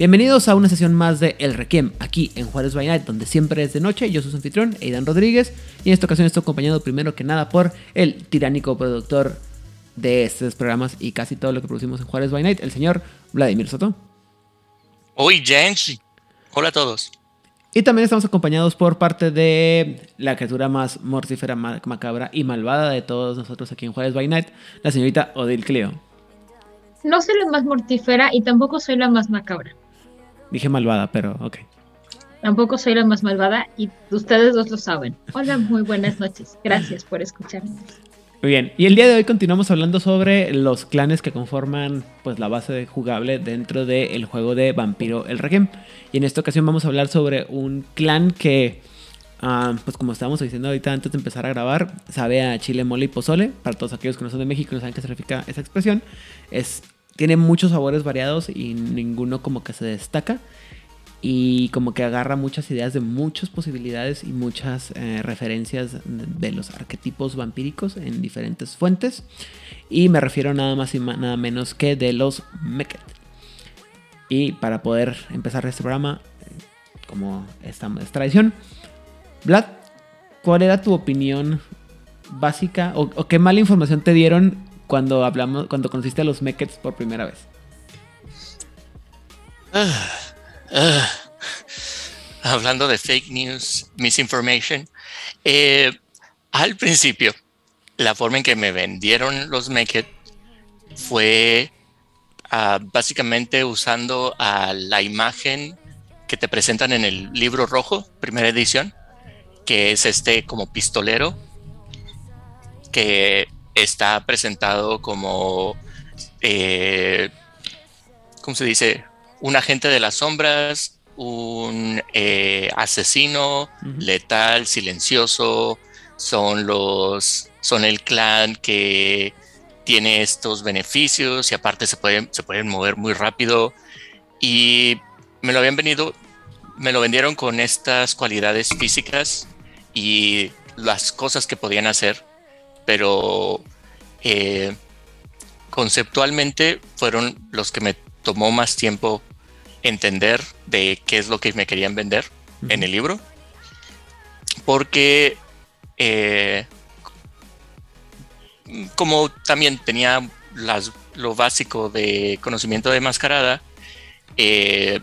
Bienvenidos a una sesión más de El Requiem, aquí en Juárez by Night, donde siempre es de noche. Yo soy su anfitrión, Aidan Rodríguez, y en esta ocasión estoy acompañado primero que nada por el tiránico productor de estos programas y casi todo lo que producimos en Juárez by Night, el señor Vladimir Soto. Hoy, Jens. Hola a todos. Y también estamos acompañados por parte de la criatura más mortífera, macabra y malvada de todos nosotros aquí en Juárez by Night, la señorita Odil Cleo. No soy la más mortífera y tampoco soy la más macabra. Dije malvada, pero ok. Tampoco soy la más malvada y ustedes dos lo saben. Hola, muy buenas noches. Gracias por escucharme. Muy bien, y el día de hoy continuamos hablando sobre los clanes que conforman pues la base jugable dentro del juego de Vampiro el Requiem. Y en esta ocasión vamos a hablar sobre un clan que, ah, pues como estábamos diciendo ahorita antes de empezar a grabar, sabe a chile, mole y pozole. Para todos aquellos que no son de México y no saben qué significa esa expresión, es tiene muchos sabores variados y ninguno como que se destaca. Y como que agarra muchas ideas de muchas posibilidades y muchas eh, referencias de los arquetipos vampíricos en diferentes fuentes. Y me refiero nada más y nada menos que de los Meket. Y para poder empezar este programa, como esta es tradición, Vlad, ¿cuál era tu opinión básica o, o qué mala información te dieron cuando hablamos, cuando conociste a los Mekets por primera vez? Ah, ah. hablando de fake news, misinformation, eh, al principio, la forma en que me vendieron los Meket fue ah, básicamente usando a la imagen que te presentan en el libro rojo, primera edición, que es este como pistolero, que está presentado como, eh, ¿cómo se dice? Un agente de las sombras, un eh, asesino letal, silencioso, son los, son el clan que tiene estos beneficios y aparte se pueden, se pueden mover muy rápido. Y me lo habían venido, me lo vendieron con estas cualidades físicas y las cosas que podían hacer pero eh, conceptualmente fueron los que me tomó más tiempo entender de qué es lo que me querían vender en el libro. Porque eh, como también tenía lo básico de conocimiento de mascarada, eh,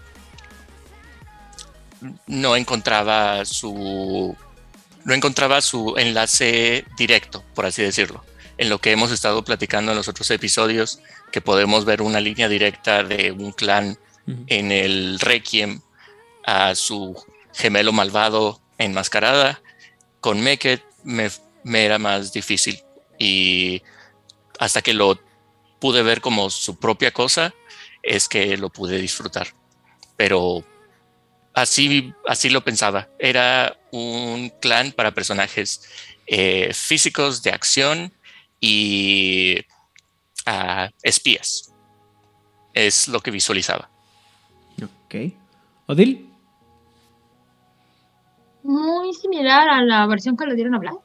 no encontraba su no encontraba su enlace directo, por así decirlo, en lo que hemos estado platicando en los otros episodios, que podemos ver una línea directa de un clan en el Requiem a su gemelo malvado enmascarada. Con Meket me, me era más difícil y hasta que lo pude ver como su propia cosa, es que lo pude disfrutar. Pero así, así lo pensaba. Era un clan para personajes eh, físicos de acción y ah, espías. Es lo que visualizaba. Ok. Odil. Muy similar a la versión que le dieron a hablar.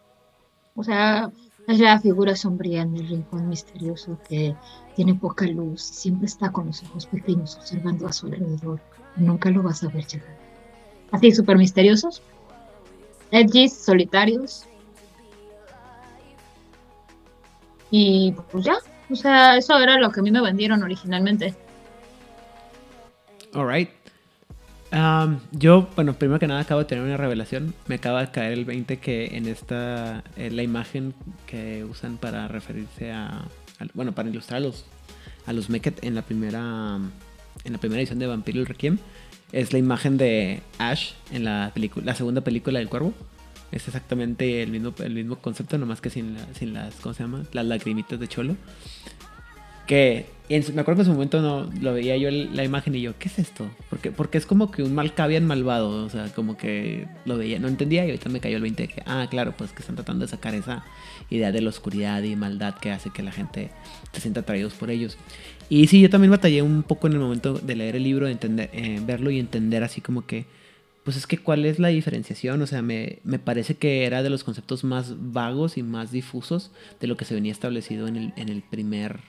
O sea, es la figura sombría en el rincón misterioso que tiene poca luz, siempre está con los ojos pequeños observando a su alrededor. Nunca lo vas a ver llegar así súper misteriosos, edgys, solitarios. Y pues ya, o sea, eso era lo que a mí me vendieron originalmente. Alright. Um, yo, bueno, primero que nada acabo de tener una revelación. Me acaba de caer el 20 que en esta, la imagen que usan para referirse a, bueno, para ilustrar a los, a los Meket en la primera, en la primera edición de Vampiro el Requiem, es la imagen de Ash en la, la segunda película del cuervo. Es exactamente el mismo, el mismo concepto, nomás que sin, sin las, ¿cómo se llama? Las lagrimitas de cholo. Que me acuerdo que en su momento no lo veía yo la imagen y yo, ¿qué es esto? Porque, porque es como que un mal en malvado, o sea, como que lo veía, no entendía y ahorita me cayó el 20 de que, ah, claro, pues que están tratando de sacar esa idea de la oscuridad y maldad que hace que la gente se sienta atraídos por ellos. Y sí, yo también batallé un poco en el momento de leer el libro, de entender, eh, verlo y entender así como que, pues es que cuál es la diferenciación, o sea, me, me, parece que era de los conceptos más vagos y más difusos de lo que se venía establecido en el, en el primer,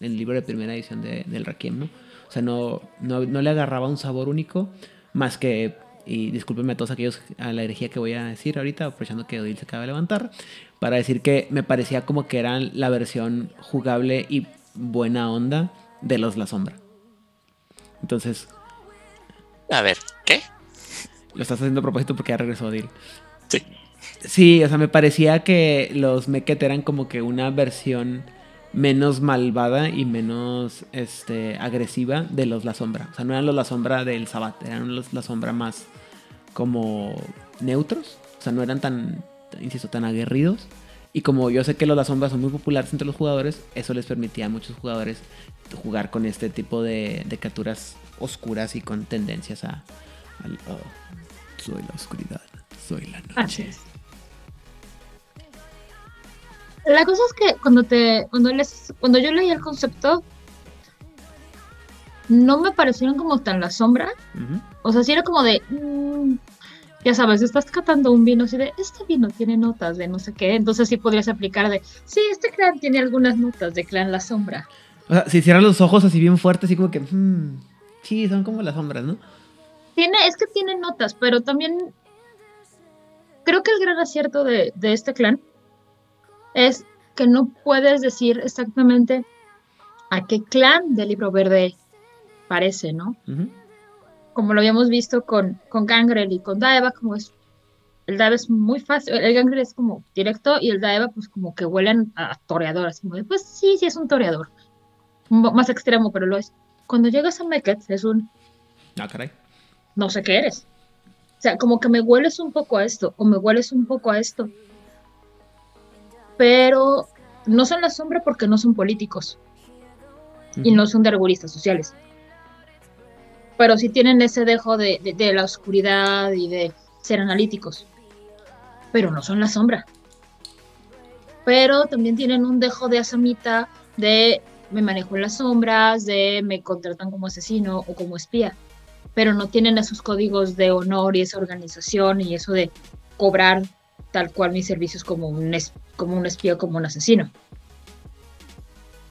el libro de primera edición de, del Requiem, ¿no? O sea, no, no, no, le agarraba un sabor único, más que, y discúlpenme a todos aquellos a la herejía que voy a decir ahorita, aprovechando que Odil se acaba de levantar, para decir que me parecía como que eran la versión jugable y buena onda de los La Sombra. Entonces... A ver, ¿qué? Lo estás haciendo a propósito porque ya regresó Odil. Sí. Sí, o sea, me parecía que los Meket eran como que una versión menos malvada y menos este, agresiva de los La Sombra. O sea, no eran los La Sombra del Sabat, eran los La Sombra más como neutros. O sea, no eran tan, insisto, tan aguerridos. Y como yo sé que los La Sombra son muy populares entre los jugadores, eso les permitía a muchos jugadores jugar con este tipo de, de capturas oscuras y con tendencias a... Oh, soy la oscuridad, soy la noche. La cosa es que cuando te cuando les, cuando yo leí el concepto no me parecieron como tan la sombra. O sea, sí era como de mm, ya sabes, estás catando un vino así de este vino tiene notas de no sé qué, entonces sí podrías aplicar de sí, este clan tiene algunas notas de clan la sombra. O sea, si cierran los ojos así bien fuertes, así como que mm, sí, son como las sombras, ¿no? Tiene, es que tiene notas, pero también creo que el gran acierto de, de este clan es que no puedes decir exactamente a qué clan del libro verde parece, ¿no? Como lo habíamos visto con, con Gangrel y con Daeva, como es, el Daeva es muy fácil, el Gangrel es como directo y el Daeva pues como que huelen a toreador, así como de, pues sí, sí es un toreador, más extremo, pero lo es. Cuando llegas a Meket es un... Ah, caray. No sé qué eres. O sea, como que me hueles un poco a esto, o me hueles un poco a esto pero no son la sombra porque no son políticos y no son de arboristas sociales. Pero sí tienen ese dejo de, la oscuridad y de ser analíticos. Pero no son la sombra. Pero también tienen un dejo de asamita de me manejo en las sombras, de me contratan como asesino o como espía. Pero no tienen esos códigos de honor y esa organización y eso de cobrar tal cual mis servicios como un, como un espía, como un asesino.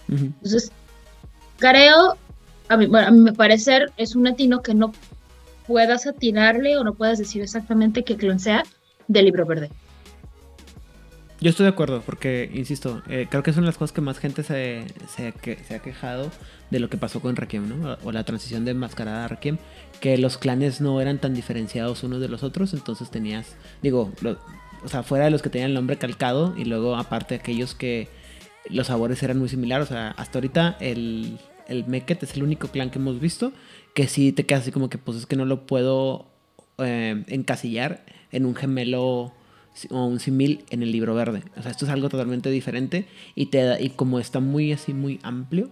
Entonces, creo, a mi, a mi parecer, es un latino que no puedas atinarle o no puedas decir exactamente qué clon sea del libro verde. Yo estoy de acuerdo, porque, insisto, eh, creo que son las cosas que más gente se, se, ha quejado de lo que pasó con Requiem, ¿no? O la transición de mascarada a Requiem, que los clanes no eran tan diferenciados unos de los otros, entonces tenías, digo, o sea, fuera de los que tenían el nombre calcado y luego aparte aquellos que los sabores eran muy similares. O sea, hasta ahorita el, el Meket es el único clan que hemos visto que sí te queda así como que pues es que no lo puedo eh, encasillar en un gemelo o un simil en el libro verde. O sea, esto es algo totalmente diferente y, te, y como está muy así, muy amplio,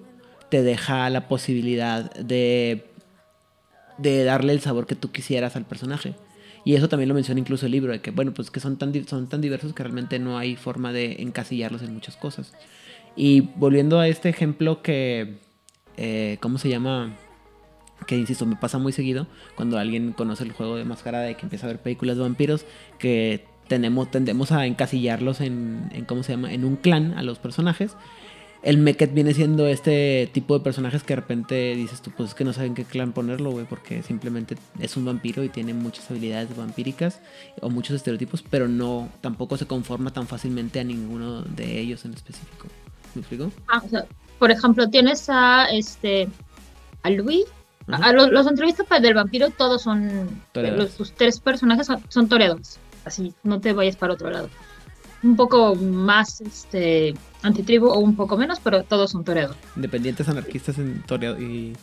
te deja la posibilidad de, de darle el sabor que tú quisieras al personaje. Y eso también lo menciona incluso el libro, de que, bueno, pues que son tan, son tan diversos que realmente no hay forma de encasillarlos en muchas cosas. Y volviendo a este ejemplo que, eh, ¿cómo se llama? Que insisto, me pasa muy seguido cuando alguien conoce el juego de Mascarada y que empieza a ver películas de vampiros, que tenemos, tendemos a encasillarlos en, ¿cómo se llama? En un clan a los personajes el Meket viene siendo este tipo de personajes que de repente dices tú, pues es que no saben qué clan ponerlo, güey, porque simplemente es un vampiro y tiene muchas habilidades vampíricas o muchos estereotipos, pero no, tampoco se conforma tan fácilmente a ninguno de ellos en específico. ¿Me explico? Ah, o sea, por ejemplo, tienes a este, a Luis, a los, los, entrevistas del vampiro todos son, los, sus tres personajes son, son toreadores, así, no te vayas para otro lado. Un poco más este antitribu o un poco menos, pero todos son toreadores. Independientes anarquistas en toreador y...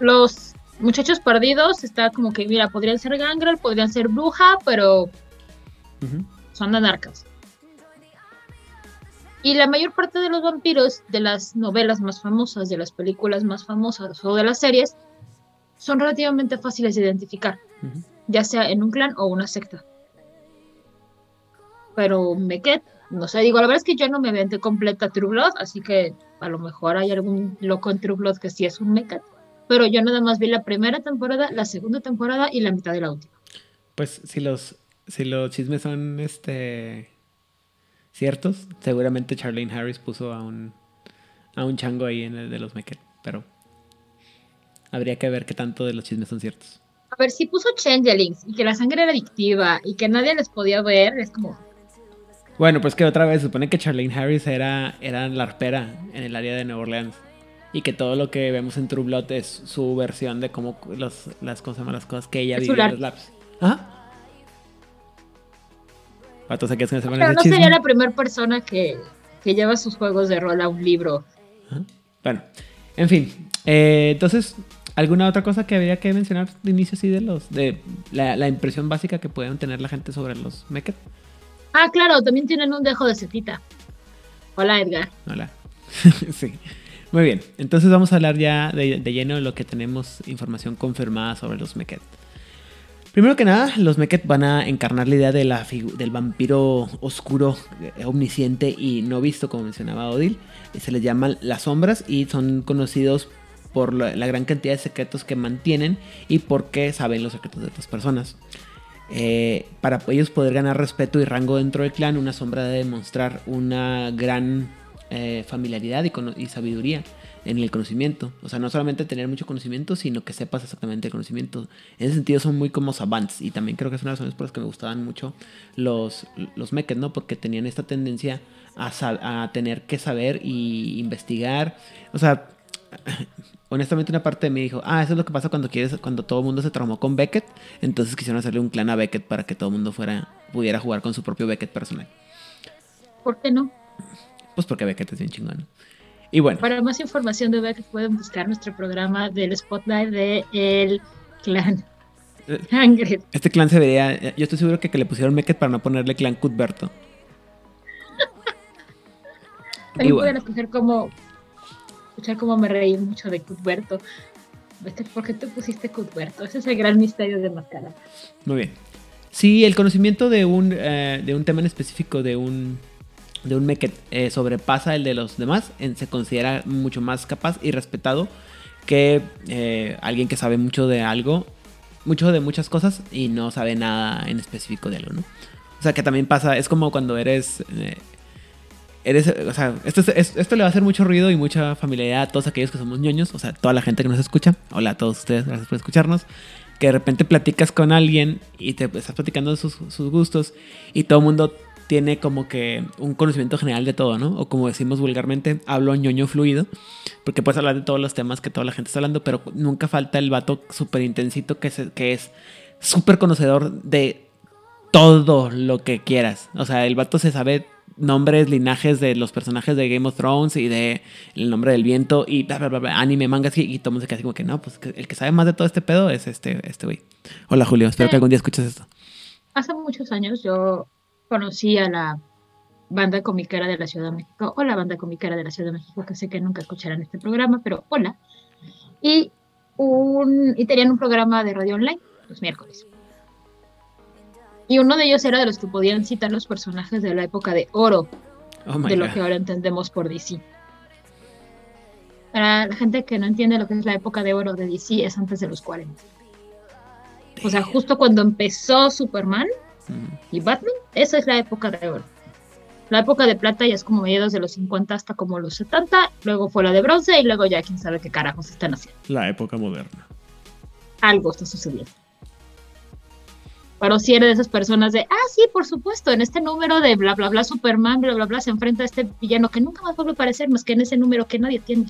Los muchachos perdidos está como que, mira, podrían ser gangrel, podrían ser bruja, pero son anarcas. Y la mayor parte de los vampiros de las novelas más famosas, de las películas más famosas o de las series son relativamente fáciles de identificar, ya sea en un clan o una secta. Pero Meket, no sé, digo, la verdad es que yo no me aventé completa True Blood, así que a lo mejor hay algún loco en True Blood que sí es un Meket. Pero yo nada más vi la primera temporada, la segunda temporada y la mitad de la última. Pues si los, si los chismes son este ciertos, seguramente Charlene Harris puso a un, a un chango ahí en el de los Mekel. Pero habría que ver qué tanto de los chismes son ciertos. A ver, si puso Changelings y que la sangre era adictiva y que nadie les podía ver, es como, Bueno, pues que otra vez, supone que Charlene Harris era, era la arpera en el área de Nueva Orleans. Y que todo lo que vemos en True Blood es su versión de cómo los, las, cosas, las cosas que ella vivió en los labs. Ajá. Pato, ¿se quieres que se pero no sería la primera persona que, que lleva sus juegos de rol a un libro. Bueno, en fin. eh, entonces, ¿alguna otra cosa que habría que mencionar de inicio así de los. de la, la impresión básica que pueden tener la gente sobre los Meket? Ah, claro, también tienen un dejo de cepita. Hola, Edgar. Hola. sí. Muy bien. Entonces vamos a hablar ya de, de lleno de lo que tenemos información confirmada sobre los Meket. Primero que nada, los Meket van a encarnar la idea de la del vampiro oscuro, eh, omnisciente y no visto, como mencionaba Odil. Eh, Se les llaman las sombras y son conocidos por la, la gran cantidad de secretos que mantienen y porque saben los secretos de otras personas. Eh, para ellos poder ganar respeto y rango dentro del clan, una sombra debe demostrar una gran eh, familiaridad y, sabiduría en el conocimiento. O sea, no solamente tener mucho conocimiento, sino que sepas exactamente el conocimiento. En ese sentido son muy como savants y también creo que es una de las razones por las que me gustaban mucho los, los ¿no? Porque tenían esta tendencia a tener que saber y investigar. O sea, honestamente una parte de mí dijo, ah, eso es lo que pasa cuando quieres, cuando todo el mundo se traumó con Beckett, entonces quisieron hacerle un clan a Beckett para que todo el mundo fuera, pudiera jugar con su propio Beckett personal. ¿Por qué no? Pues porque Beckett es bien chingón. Y bueno, Para más información de Beckett pueden buscar nuestro programa del Spotlight de El Clan Eh. Sangre. este clan se vería, yo estoy seguro que, que le pusieron Beckett para no ponerle clan Cuthberto. También bueno. pueden escuchar cómo, escuchar cómo me reí mucho de Cuthberto. Beckett, ¿Por qué te pusiste Cuthberto? Ese es el gran misterio de Máscara. Muy bien. Si el conocimiento de un, eh, de un tema en específico, de un, de un Meket, eh, sobrepasa el de los demás, en- se considera mucho más capaz y respetado que eh, alguien que sabe mucho de algo, mucho de muchas cosas y no sabe nada en específico de algo, ¿no? O sea, que también pasa, es como cuando eres... eh, Eres, o sea, esto, es- es- esto le va a hacer mucho ruido y mucha familiaridad a todos aquellos que somos ñoños, o sea, toda la gente que nos escucha. Hola a todos ustedes, gracias por escucharnos que de repente platicas con alguien y te estás platicando de sus, sus gustos y todo el mundo tiene como que un conocimiento general de todo, ¿no? O como decimos vulgarmente, hablo ñoño fluido, porque puedes hablar de todos los temas que toda la gente está hablando, pero nunca falta el vato súper intensito que, se- que es súper conocedor de todo lo que quieras. O sea, el vato se sabe nombres, linajes de los personajes de Game of Thrones y de El nombre del viento y bla, bla, bla, bla, anime, mangas y, y todo el mundo se queda así como que no, pues el que sabe más de todo este pedo es este este güey. Hola Julio, espero Sí. que algún día escuches esto. Hace muchos años yo conocí a la banda comiquera de la Ciudad de México, o la banda comiquera de la Ciudad de México, que sé que nunca escucharán este programa, pero hola. Y, un, y tenían un programa de radio online los miércoles. Y uno de ellos era de los que podían citar los personajes de la época de oro, Oh de lo God. que ahora entendemos por DC. Para la gente que no entiende lo que es la época de oro de DC, es antes de los 40. O sea, justo cuando empezó Superman. Y Batman, esa es la época de oro. La época de plata ya es como mediados de los 50 hasta como los 70, luego fue la de bronce y luego ya quién sabe qué carajos están haciendo. La época moderna. Algo está sucediendo. Pero si eres de esas personas de, ah, sí, por supuesto, en este número de bla, bla, bla, Superman, bla, bla, bla, se enfrenta a este villano que nunca más vuelve a aparecer más que en ese número que nadie tiene.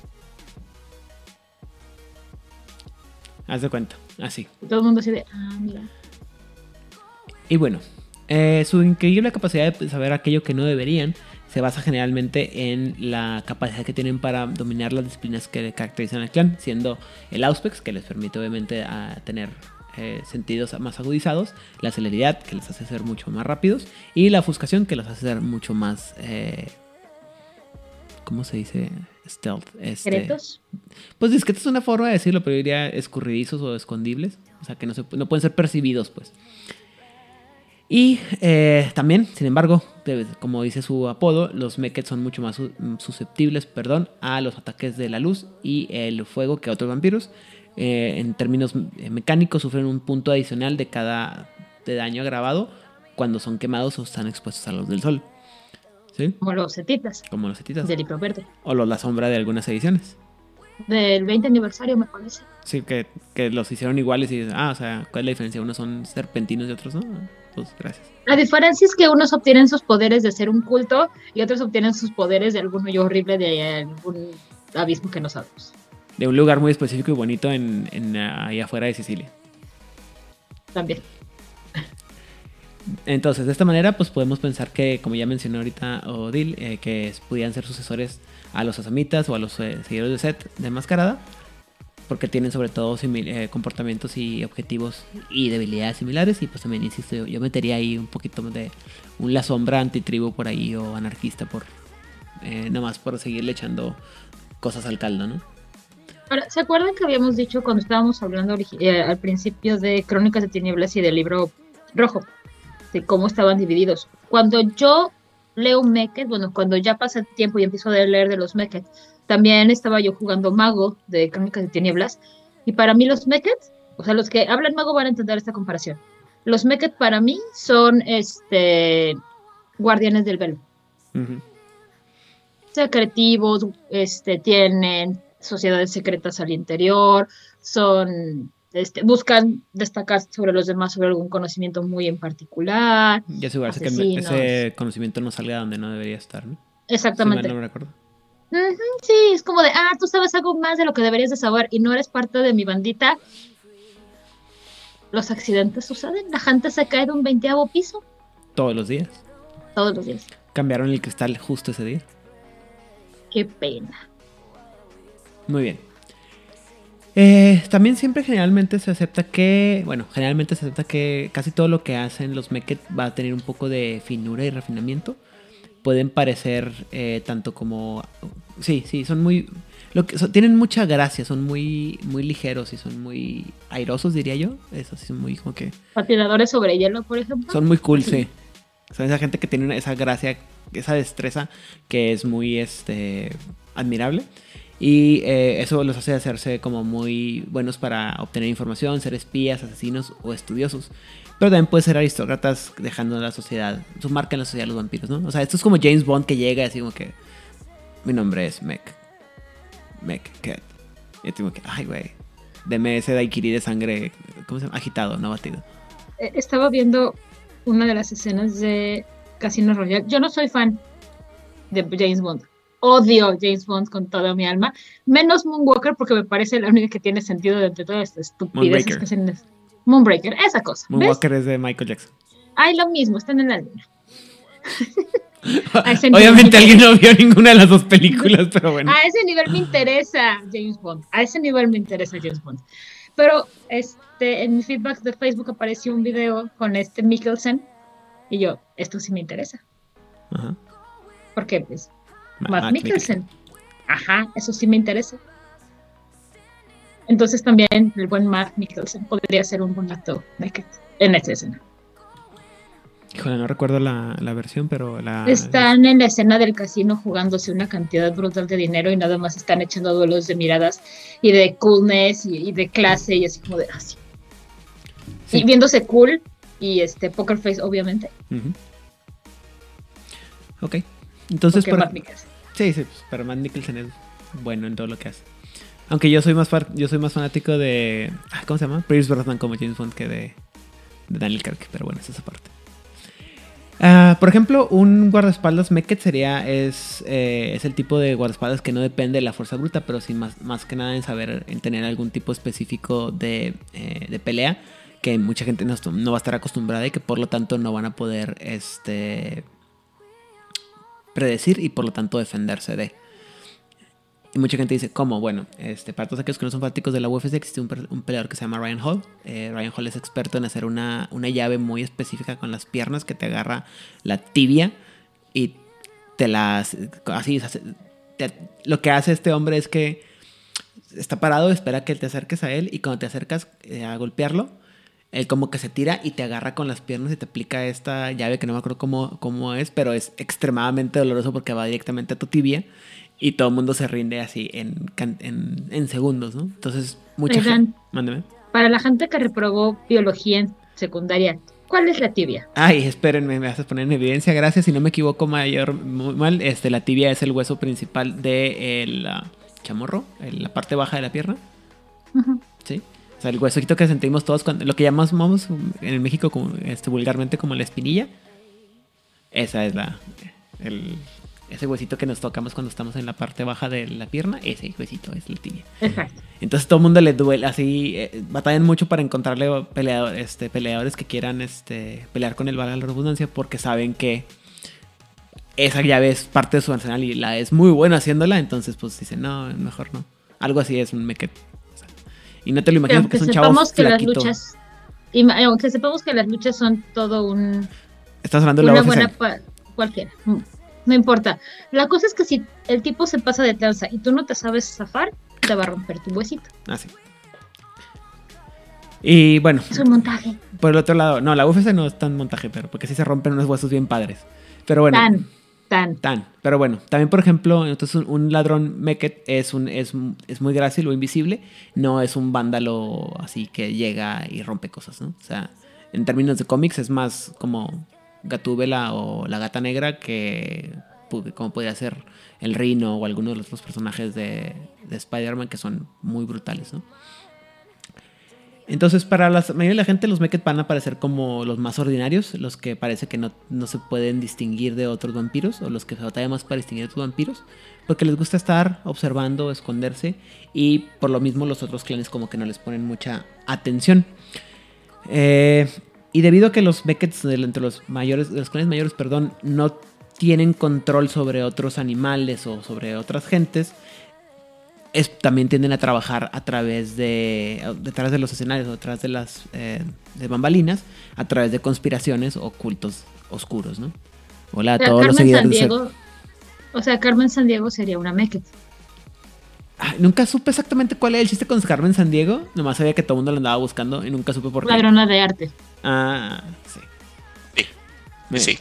Haz de cuenta, así. Todo el mundo así de, ah, mira. Y bueno, eh, su increíble capacidad de saber aquello que no deberían se basa generalmente en la capacidad que tienen para dominar las disciplinas que caracterizan al clan, siendo el Auspex, que les permite obviamente a tener eh, sentidos más agudizados, la celeridad, que les hace ser mucho más rápidos, y la ofuscación, que los hace ser mucho más... eh, ¿cómo se dice? Stealth. Este, ¿Secretos? Pues discretos es una forma de decirlo, pero yo diría escurridizos o escondibles. O sea, que no, se, no pueden ser percibidos, pues. Y eh, también, sin embargo, como dice su apodo, los Mechets son mucho más su- susceptibles perdón, a los ataques de la luz y el fuego que otros vampiros. Eh, en términos eh, mecánicos, sufren un punto adicional de cada de daño agravado cuando son quemados o están expuestos a la luz del sol. ¿Sí? Como los setitas Como los setitas. del verde. O los la sombra de algunas ediciones. Del 20 aniversario, me parece. Sí, que, que los hicieron iguales y ah, o sea, ¿cuál es la diferencia? Unos son serpentinos y otros no. Pues gracias. La diferencia es que unos obtienen sus poderes de ser un culto y otros obtienen sus poderes de algún hoyo horrible de algún abismo que no sabemos. De un lugar muy específico y bonito en, en, ahí afuera de Sicilia. También. Entonces, de esta manera, pues podemos pensar que, como ya mencionó ahorita Odil, eh, que pudieran ser sucesores a los asamitas o a los eh, seguidores de Set de Mascarada, porque tienen sobre todo eh, comportamientos y objetivos y debilidades similares. Y pues también, insisto, yo, yo metería ahí un poquito de un la sombra antitribu por ahí o anarquista por eh, nomás por seguirle echando cosas al caldo, ¿no? Ahora, ¿se acuerdan que habíamos dicho cuando estábamos hablando eh, al principio de Crónicas de Tinieblas y del libro rojo? De cómo estaban divididos. Cuando yo leo Meket, bueno, cuando ya pasa el tiempo y empiezo a leer de los Meket, también estaba yo jugando Mago de Crónicas de Tinieblas. Y para mí los Meket, o sea, los que hablan Mago van a entender esta comparación. Los Meket para mí son este guardianes del velo. Secretivos, este, tienen sociedades secretas al interior, son, este, buscan destacar sobre los demás sobre algún conocimiento muy en particular. Y asegurarse que Asesinos. ese conocimiento no salga donde no debería estar, ¿no? Si Exactamente. no me sí, es como de, ah, tú sabes algo más de lo que deberías de saber y no eres parte de mi bandita. Los accidentes suceden, la gente se cae de un veinteavo piso Todos los días. todos los días. Cambiaron el cristal justo ese día. Qué pena. Muy bien. Eh, también siempre generalmente se acepta que, bueno, generalmente se acepta que casi todo lo que hacen los Meket va a tener un poco de finura y refinamiento. Pueden parecer eh, tanto como, sí, sí, son muy, lo que, son- tienen mucha gracia, son muy, muy ligeros y son muy airosos, diría yo. Eso sí, son muy como que, Patinadores sobre hielo, por ejemplo. son muy cool, Sí. sí. Son esa gente que tiene esa gracia, esa destreza que es muy este, admirable. Y eh, eso los hace hacerse como muy buenos para obtener información, ser espías, asesinos o estudiosos. Pero también puede ser aristócratas dejando la sociedad, su marca en la sociedad de los vampiros, ¿no? O sea, esto es como James Bond que llega y así como que mi nombre es Mec. Mec Cat. Y tengo que, ay, güey, deme ese daiquiri de sangre, ¿cómo se llama? Agitado, no batido. Eh, estaba viendo una de las escenas de Casino Royale. Yo no soy fan de James Bond. Odio James Bond con toda mi alma. Menos Moonwalker porque me parece la única que tiene sentido de entre todas estas estupideces que hacen. Moonbreaker, esa cosa. ¿Ves? Moonwalker es de Michael Jackson. Ay, lo mismo, están en la luna. Obviamente me alguien no vio ninguna de las dos películas, pero bueno. A ese nivel me interesa James Bond. A ese nivel me interesa James Bond. Pero este, en mi feedback de Facebook apareció un video con este Mikkelsen y yo, esto sí me interesa. Ajá. Porque pues, Ma- Matt Matt Mikkelsen. Ajá, eso sí me interesa. Entonces también el buen Matt Mikkelsen podría ser un buen actor en esta escena. Híjole, no recuerdo la, la versión, pero la. Están en la escena del casino jugándose una cantidad brutal de dinero y nada más están echando duelos de miradas y de coolness y, y de clase y así como de así. Sí. Y viéndose cool y este poker face obviamente. Ujú. Ok. Entonces, por- Matt sí, sí, pues, pero Matt Nicholson es bueno en todo lo que hace. Aunque yo soy más yo soy más fanático de. ah, ¿Cómo se llama? Pierce Brosnan como James Bond que de, Daniel Craig, pero bueno, es esa parte. Ah, por ejemplo, un guardaespaldas Meket sería es, eh, es el tipo de guardaespaldas que no depende de la fuerza bruta, pero sí más, más que nada en saber, en tener algún tipo específico de, eh, de pelea que mucha gente no, no va a estar acostumbrada y que por lo tanto no van a poder este, predecir y por lo tanto defenderse de. Y mucha gente dice, ¿cómo? Bueno, este, para todos aquellos que no son fanáticos de la UFC, existe un, peleador que se llama Ryan Hall. Eh, Ryan Hall es experto en hacer una, una llave muy específica con las piernas que te agarra la tibia y te las. Así, lo que hace este hombre es que está parado, espera que te acerques a él y cuando te acercas eh, a golpearlo, él como que se tira y te agarra con las piernas y te aplica esta llave que no me acuerdo cómo, cómo es, pero es extremadamente doloroso porque va directamente a tu tibia y todo el mundo se rinde así en, can- en, en segundos, ¿no? Entonces, mucha Oigan. gente... Mándeme. Para la gente que reprobó biología en secundaria, ¿cuál es la tibia? Ay, espérenme, me vas a poner en evidencia, gracias. Si no me equivoco mayor, muy mal, este, la tibia es el hueso principal del chamorro, en la parte baja de la pierna, Ujú. ¿sí? O sea, el huesito que sentimos todos, cuando, lo que llamamos en México como, este, vulgarmente como la espinilla. Esa es la, el, ese huesito que nos tocamos cuando estamos en la parte baja de la pierna, ese huesito es la tibia. Exacto. Entonces todo el mundo le duele, así, eh, batallan mucho para encontrarle peleador, este, peleadores que quieran este, pelear con el valga la redundancia porque saben que esa llave es parte de su arsenal y la es muy buena haciéndola, entonces pues dicen, no, mejor no. Algo así es un mequet. Y no te lo Que imaginas aunque porque es un chavo sepamos que las luchas, aunque sepamos que las luchas son todo un, Estás hablando de la una buena cualquiera, mm, no importa. La cosa es que si el tipo se pasa de lanza y tú no te sabes zafar, te va a romper tu huesito. Ah, sí. Y bueno, Es un montaje. por el otro lado, no, la UFC no es tan montaje, pero porque sí se rompen unos huesos bien padres. Pero bueno. Tan, tan. Tan. Pero bueno, también por ejemplo, entonces un, ladrón Meket es, un, es, es muy grácil o invisible, no es un vándalo así que llega y rompe cosas, ¿no? O sea, en términos de cómics es más como Gatúbela o la gata negra que como podría ser el Rino o alguno de los otros personajes de, de Spider-Man que son muy brutales, ¿no? Entonces, para la mayoría de la gente, los Meket van a parecer como los más ordinarios, los que parece que no, no se pueden distinguir de otros vampiros, o los que se batallan más para distinguir de otros vampiros, porque les gusta estar observando, esconderse, y por lo mismo los otros clanes como que no les ponen mucha atención. Eh, y debido a que los Beckets entre los mayores, los clanes mayores, perdón, no tienen control sobre otros animales o sobre otras gentes, es- también tienden a trabajar a través de detrás de los escenarios, detrás de las eh, de bambalinas, a través de conspiraciones o cultos oscuros, ¿no? Hola a O todos los Carmen seguidores. San Diego, o sea, Carmen San Diego sería una Meket. Ay, nunca supe exactamente cuál era el chiste con Carmen San Diego. Nomás sabía que todo el mundo lo andaba buscando y nunca supe por qué. Ladrona de arte. Ah, sí. Sí, sí.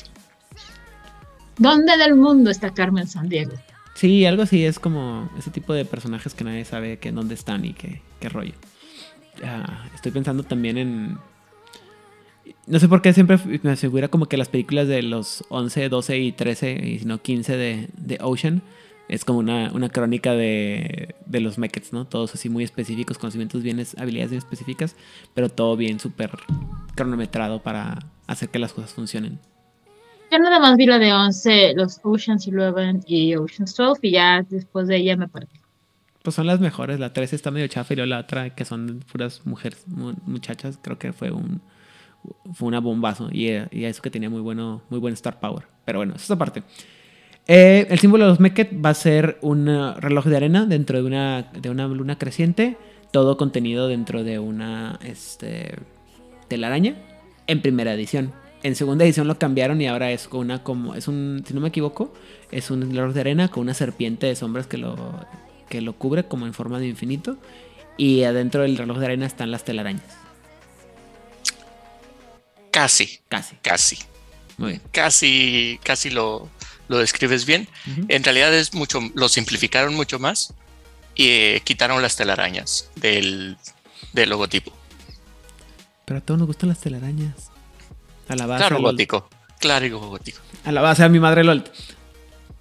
¿Dónde del mundo está Carmen San Diego? Sí, algo así es como ese tipo de personajes que nadie sabe que dónde están y qué, qué rollo. Ah, estoy pensando también en. No sé por qué siempre me asegura como que las películas de los 11, 12 y 13, y no 15 de, de Ocean, es como una, una crónica de, de los Mechets, ¿no? Todos así muy específicos, conocimientos bien, es- habilidades bien específicas, pero todo bien súper cronometrado para hacer que las cosas funcionen. Yo nada más vi la de 11, los Oceans 11 y Oceans 12 y ya después de ella me perdí. Pues son las mejores. La 13 está medio chafa y luego la otra, que son puras mujeres, mu- muchachas, creo que fue un fue una bombazo. Y, y eso que tenía muy bueno, muy buen Star Power. Pero bueno, eso es aparte. Eh, el símbolo de los Meket va a ser un eh, reloj de arena dentro de una, de una luna creciente. Todo contenido dentro de una este, telaraña. En primera edición. En segunda edición lo cambiaron y ahora es con una como. Es un. Si no me equivoco. Es un reloj de arena con una serpiente de sombras que lo. que lo cubre como en forma de infinito. Y adentro del reloj de arena están las telarañas. Casi, Casi. casi, Muy bien. casi, casi lo, lo describes bien. En realidad es mucho, lo simplificaron mucho más y eh, quitaron las telarañas del, del logotipo. Pero a todos nos gustan las telarañas. A la base. Claro, gótico. Claro, y gótico. A la base a mi madre LOL.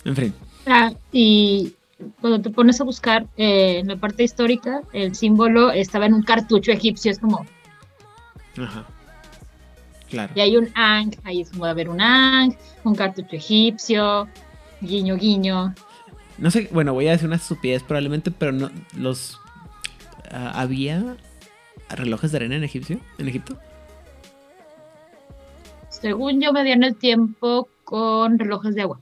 En fin. Ah, y cuando te pones a buscar eh, en la parte histórica, el símbolo estaba en un cartucho egipcio, es como, Ajá. Claro. y hay un Ang, ahí es como de haber un Ang, un cartucho egipcio, guiño, guiño. No sé, bueno, voy a decir una estupidez probablemente, pero no. Los. ah, ¿Había relojes de arena en Egipcio? ¿En Egipto? Según yo medían el tiempo con relojes de agua.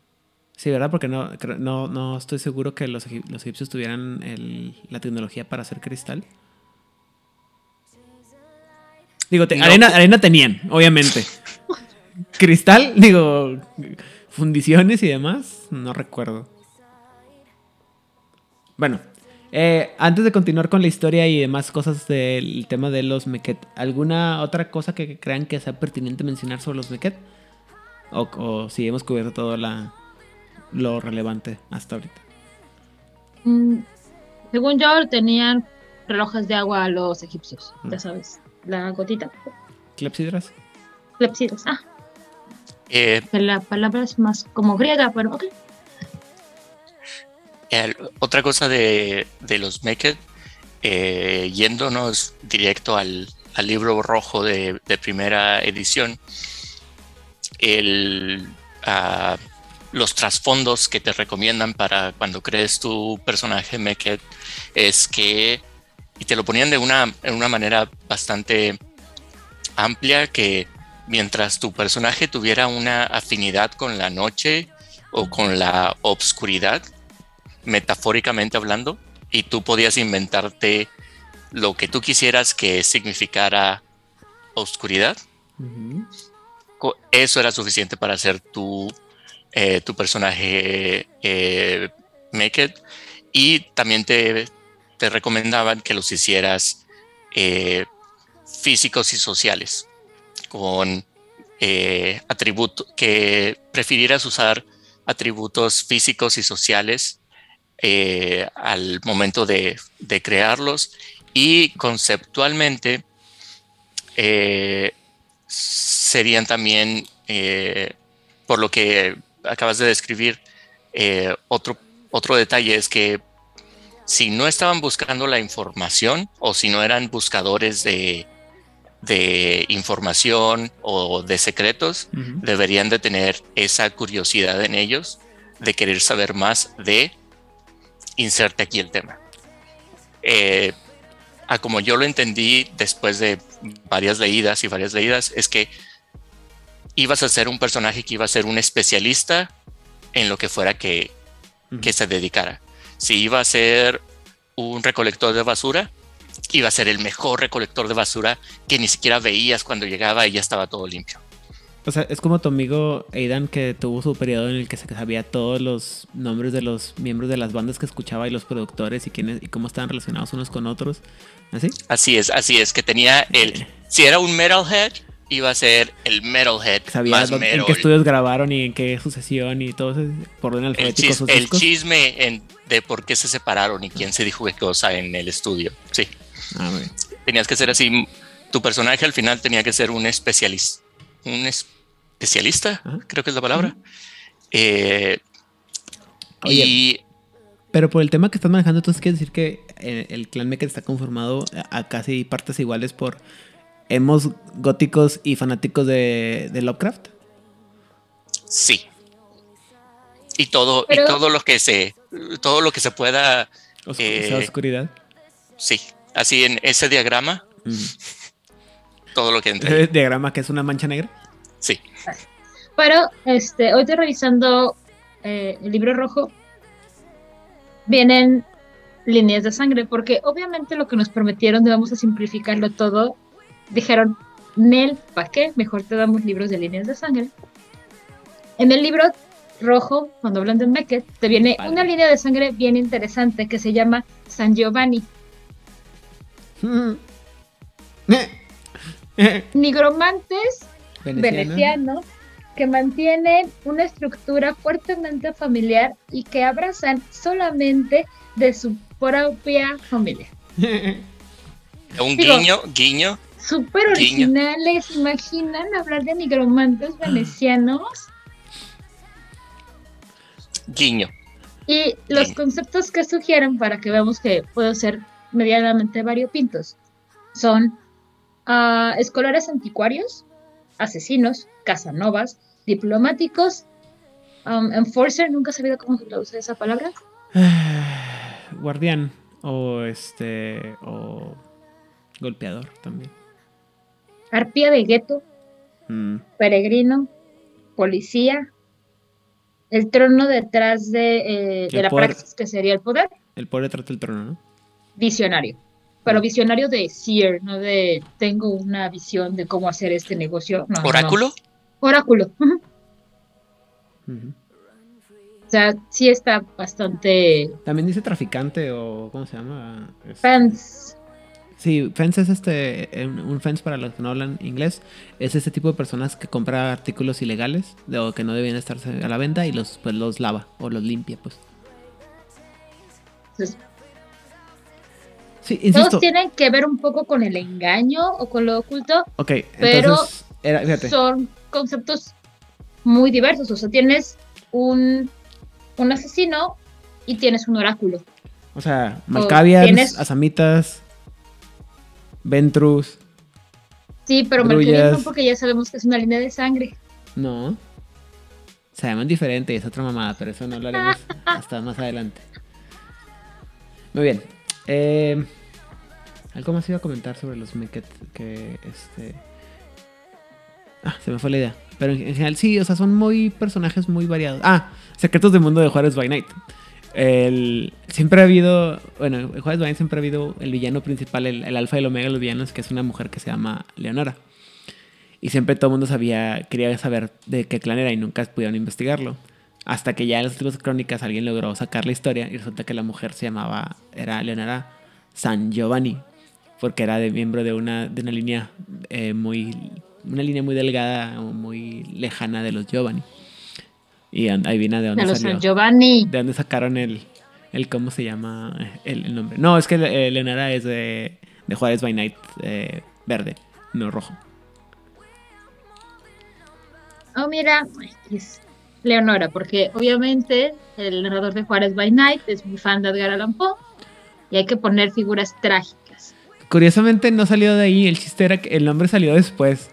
Sí, ¿verdad? Porque no, no, no estoy seguro que los, egip- los egipcios tuvieran el- la tecnología para hacer cristal. Digo, te- No. arena, arena tenían, obviamente. cristal, digo, fundiciones y demás, no recuerdo. Bueno, eh, antes de continuar con la historia y demás cosas del tema de los Meket, ¿alguna otra cosa que crean que sea pertinente mencionar sobre los Meket? O, o si hemos cubierto todo la, lo relevante hasta ahorita. Mm, según yo, tenían relojes de agua a los egipcios, Mm. ya sabes. La gotita. ¿Clepsidras? Clepsidras. Ah, Eh, la palabra es más como griega, pero ok. Otra cosa de, los Meket, eh, yéndonos directo al, libro rojo de, primera edición, ah, los trasfondos que te recomiendan para cuando crees tu personaje Meket es que, y te lo ponían de una, en una manera bastante amplia, que mientras tu personaje tuviera una afinidad con la noche o con la obscuridad, metafóricamente hablando, y tú podías inventarte lo que tú quisieras que significara oscuridad, eso era suficiente para hacer tu, eh, tu personaje eh, Naked. Y también te, te recomendaban que los hicieras eh, físicos y sociales, con eh, atributos, que prefirieras usar atributos físicos y sociales eh, al momento de, de crearlos. Y conceptualmente, eh, serían también, eh, por lo que acabas de describir, otro, otro detalle es que si no estaban buscando la información o si no eran buscadores de, de información o de secretos, deberían de tener esa curiosidad en ellos de querer saber más de inserte aquí el tema. Eh, a como yo lo entendí después de varias leídas y varias leídas, es que ibas a ser un personaje que iba a ser un especialista en lo que fuera que, que se dedicara. Si iba a ser un recolector de basura, iba a ser el mejor recolector de basura que ni siquiera veías cuando llegaba y ya estaba todo limpio. O sea, es como tu amigo Aidan que tuvo su periodo en el que se sabía todos los nombres de los miembros de las bandas que escuchaba y los productores y quiénes y cómo estaban relacionados unos con otros. ¿Así? Así es, así es, que tenía el... Si era un metalhead, iba a ser el metalhead Sabía más dónde- en metal. qué estudios grabaron y en qué sucesión y todo eso por orden el, alfabético chis- sus el chisme en- de por qué se separaron y quién se dijo qué cosa en el estudio. Sí, Ah, tenías que ser así. Tu personaje al final tenía que ser un especialista. Un especialista, creo que es la palabra. Eh, Oye. y Pero por el tema que estás manejando, entonces quiere decir que eh, el clan Mecha está conformado a, casi partes iguales por emos góticos y fanáticos de, de Lovecraft. sí. Y todo, Pero- y todo lo que se, todo lo que se pueda, Os- Eh, esa oscuridad. sí. Así en ese diagrama. Todo lo que entre. Ese diagrama que es una mancha negra. Sí. Pero este, hoy estoy revisando eh, el libro rojo. Vienen líneas de sangre, porque obviamente lo que nos prometieron de vamos a simplificarlo todo, dijeron, Nel, ¿para qué? Mejor te damos libros de líneas de sangre. En el libro rojo, cuando hablan de Mecket, te viene Vale. una línea de sangre bien interesante que se llama San Giovanni. Nigromantes venecianos que mantienen una estructura fuertemente familiar y que abrazan solamente de su propia familia. Un Digo- guiño, guiño. Súper Guiño. originales, ¿imaginan hablar de nigromantes venecianos? Guiño. Y los conceptos que sugieren para que veamos que puedo ser medianamente variopintos son escolares anticuarios, asesinos, casanovas, diplomáticos, um, enforcer, nunca he sabido cómo se traduce esa palabra, Guardián o este o golpeador también. arpía de gueto, Mm. peregrino, policía, el trono detrás de, eh, de la poder. praxis que sería el poder, El pobre trata el trono, ¿no? visionario. Pero visionario de seer, no de tengo una visión de cómo hacer este negocio. No, no, no. Oráculo. Oráculo. Ujú. sea, sí está bastante... También dice traficante o ¿cómo se llama? Es- Fans. Sí, fence es este, eh, un fence para los que no hablan inglés, es este tipo de personas que compra artículos ilegales de- o que no debían estarse a la venta y los pues los lava o los limpia, pues. Entonces, Sí, insisto. todos tienen que ver un poco con el engaño o con lo oculto, Ok, pero entonces era, son conceptos muy diversos. O sea, tienes un, un asesino y tienes un oráculo. o sea, Malkavians, tienes- Asamitas, Ventrus, Sí, pero. Mercurio no, porque ya sabemos que es una línea de sangre. no. Se llaman diferente y es otra mamada, pero eso no hablaremos hasta más adelante. Muy bien. Eh, algo más iba a comentar sobre los Meket que este. Ah, se me fue la idea. Pero en, en general sí, o sea, son muy personajes muy variados. Ah, Secretos del Mundo de Juárez by Night. El, siempre ha habido, bueno, en Juárez by Night siempre ha habido el villano principal, el, el alfa y el omega de los villanos, que es una mujer que se llama Leonora. Y siempre todo el mundo sabía, quería saber de qué clan era y nunca pudieron investigarlo. Hasta que ya en las últimas crónicas alguien logró sacar la historia y resulta que la mujer se llamaba, era Leonora San Giovanni, porque era de miembro de una, de una línea eh, muy, una línea muy delgada o muy lejana de los Giovanni. Y ahí viene de De dónde los salió. San Giovanni. ¿De dónde sacaron el, el cómo se llama el, el nombre? No, es que eh, Leonora es de, de Juárez by Night eh, verde, no rojo. Oh, mira, es Leonora, porque obviamente el narrador de Juárez by Night es muy fan de Edgar Allan Poe y hay que poner figuras trágicas. Curiosamente no salió de ahí, el chiste era que el nombre salió después.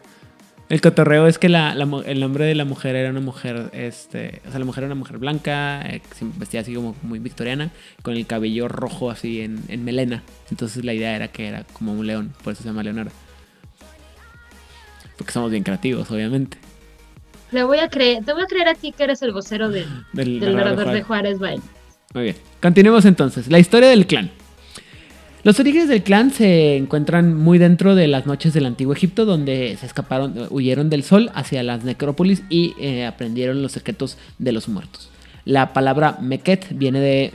El cotorreo es que la, la el nombre de la mujer era una mujer, este, o sea, la mujer era una mujer blanca, eh, vestía así como muy victoriana, con el cabello rojo así en, en melena. Entonces la idea era que era como un león, por eso se llama Leonora. Porque somos bien creativos, obviamente. Le voy a creer, te voy a creer a ti que eres el vocero del, Del, del narrador de Juárez. Juárez. Muy bien. Continuemos entonces. La historia del clan. Los orígenes del clan se encuentran muy dentro de las noches del antiguo Egipto, donde se escaparon, huyeron del sol hacia las necrópolis y eh, aprendieron los secretos de los muertos. La palabra Meket viene de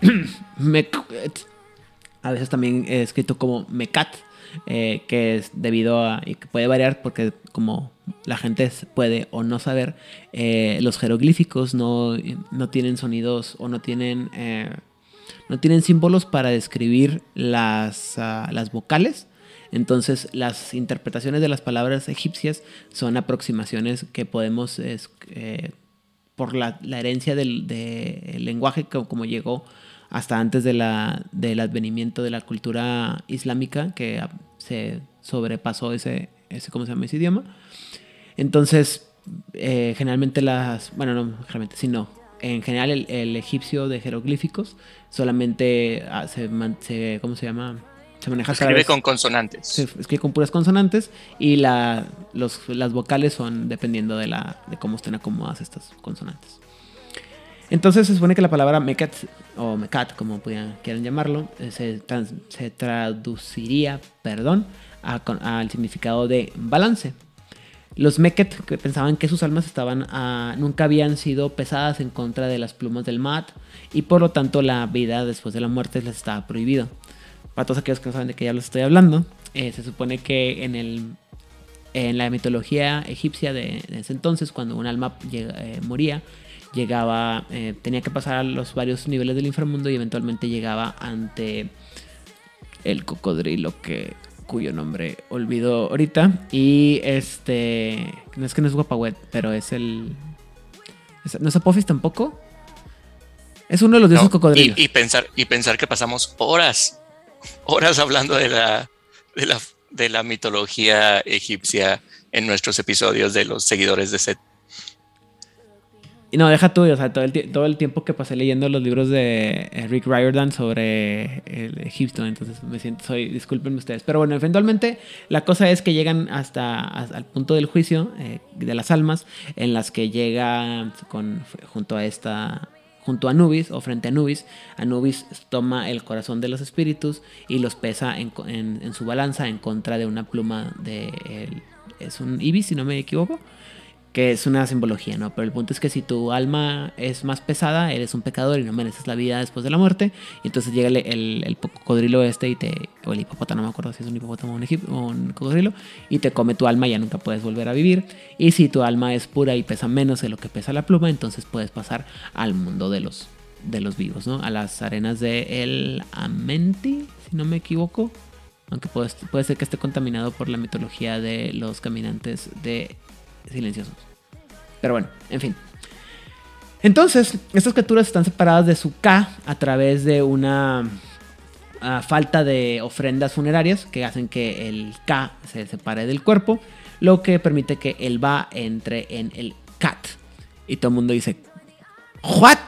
Meket. A veces también es escrito como Mekat, eh, que es debido a. y que puede variar porque, como la gente puede o no saber, eh, los jeroglíficos no, no tienen sonidos o no tienen. eh, no tienen símbolos para describir las, ah, las vocales. Entonces, las interpretaciones de las palabras egipcias son aproximaciones que podemos, es- eh, por la, la herencia del, lenguaje, co- como, llegó hasta antes de la, del advenimiento de la cultura islámica, que ah, se sobrepasó ese, ese, ¿cómo se llama ese idioma? Entonces, eh, generalmente las, bueno, no, generalmente, sino, en general el, el egipcio de jeroglíficos solamente ah, se, man- se- ¿cómo se llama? Se maneja cada escribe vez- con consonantes. se escribe con puras consonantes y la, los- las vocales son dependiendo de, la, de cómo estén acomodadas estas consonantes. Entonces se supone que la palabra mekat o mekat, como quieran llamarlo, eh, se, trans- se traduciría, perdón, al significado de balance. Los Meket que pensaban que sus almas estaban ah, nunca habían sido pesadas en contra de las plumas del Mat y por lo tanto la vida después de la muerte les estaba prohibido. Para todos aquellos que no saben de qué ya les estoy hablando, eh, se supone que en, el, en la mitología egipcia de, ese entonces, cuando un alma eh, moría, llegaba, eh, tenía que pasar a los varios niveles del inframundo y eventualmente llegaba ante el cocodrilo que cuyo nombre olvido ahorita y este no es que no es Guapahuet pero es el es- no es Apophis tampoco es uno de los dioses No, cocodrilos y, y pensar, y pensar que pasamos horas, horas hablando de la, de la, de la mitología egipcia en nuestros episodios de los seguidores de Set. Y no, deja tú, o sea, todo el, todo el tiempo que pasé leyendo los libros de eh, Rick Riordan sobre el Egipto, entonces me siento, soy, discúlpenme ustedes. Pero bueno, eventualmente la cosa es que llegan hasta, hasta el punto del juicio eh, de las almas, en las que llega con, junto a esta, junto a Anubis o frente a Anubis, Anubis toma el corazón de los espíritus y los pesa en, en- en su balanza en contra de una pluma de, el- es un ibis, si no me equivoco que es una simbología, ¿no? Pero el punto es que si tu alma es más pesada, eres un pecador y no mereces la vida después de la muerte. Y entonces llega el, el, cocodrilo este y te. O el hipopótamo, no me acuerdo si es un hipopótamo o un, egip- o un cocodrilo. Y te come tu alma y ya nunca puedes volver a vivir. Y si tu alma es pura y pesa menos de lo que pesa la pluma, entonces puedes pasar al mundo de los, de los vivos, ¿no? A las arenas de el Amenti, si no me equivoco. Aunque puede, puede ser que esté contaminado por la mitología de los caminantes de silenciosos. Pero bueno, en fin. Entonces, estas criaturas están separadas de su K a través de una ah, falta de ofrendas funerarias que hacen que el K se separe del cuerpo, lo que permite que el Va entre en el Cat. Y todo el mundo dice, ¿What?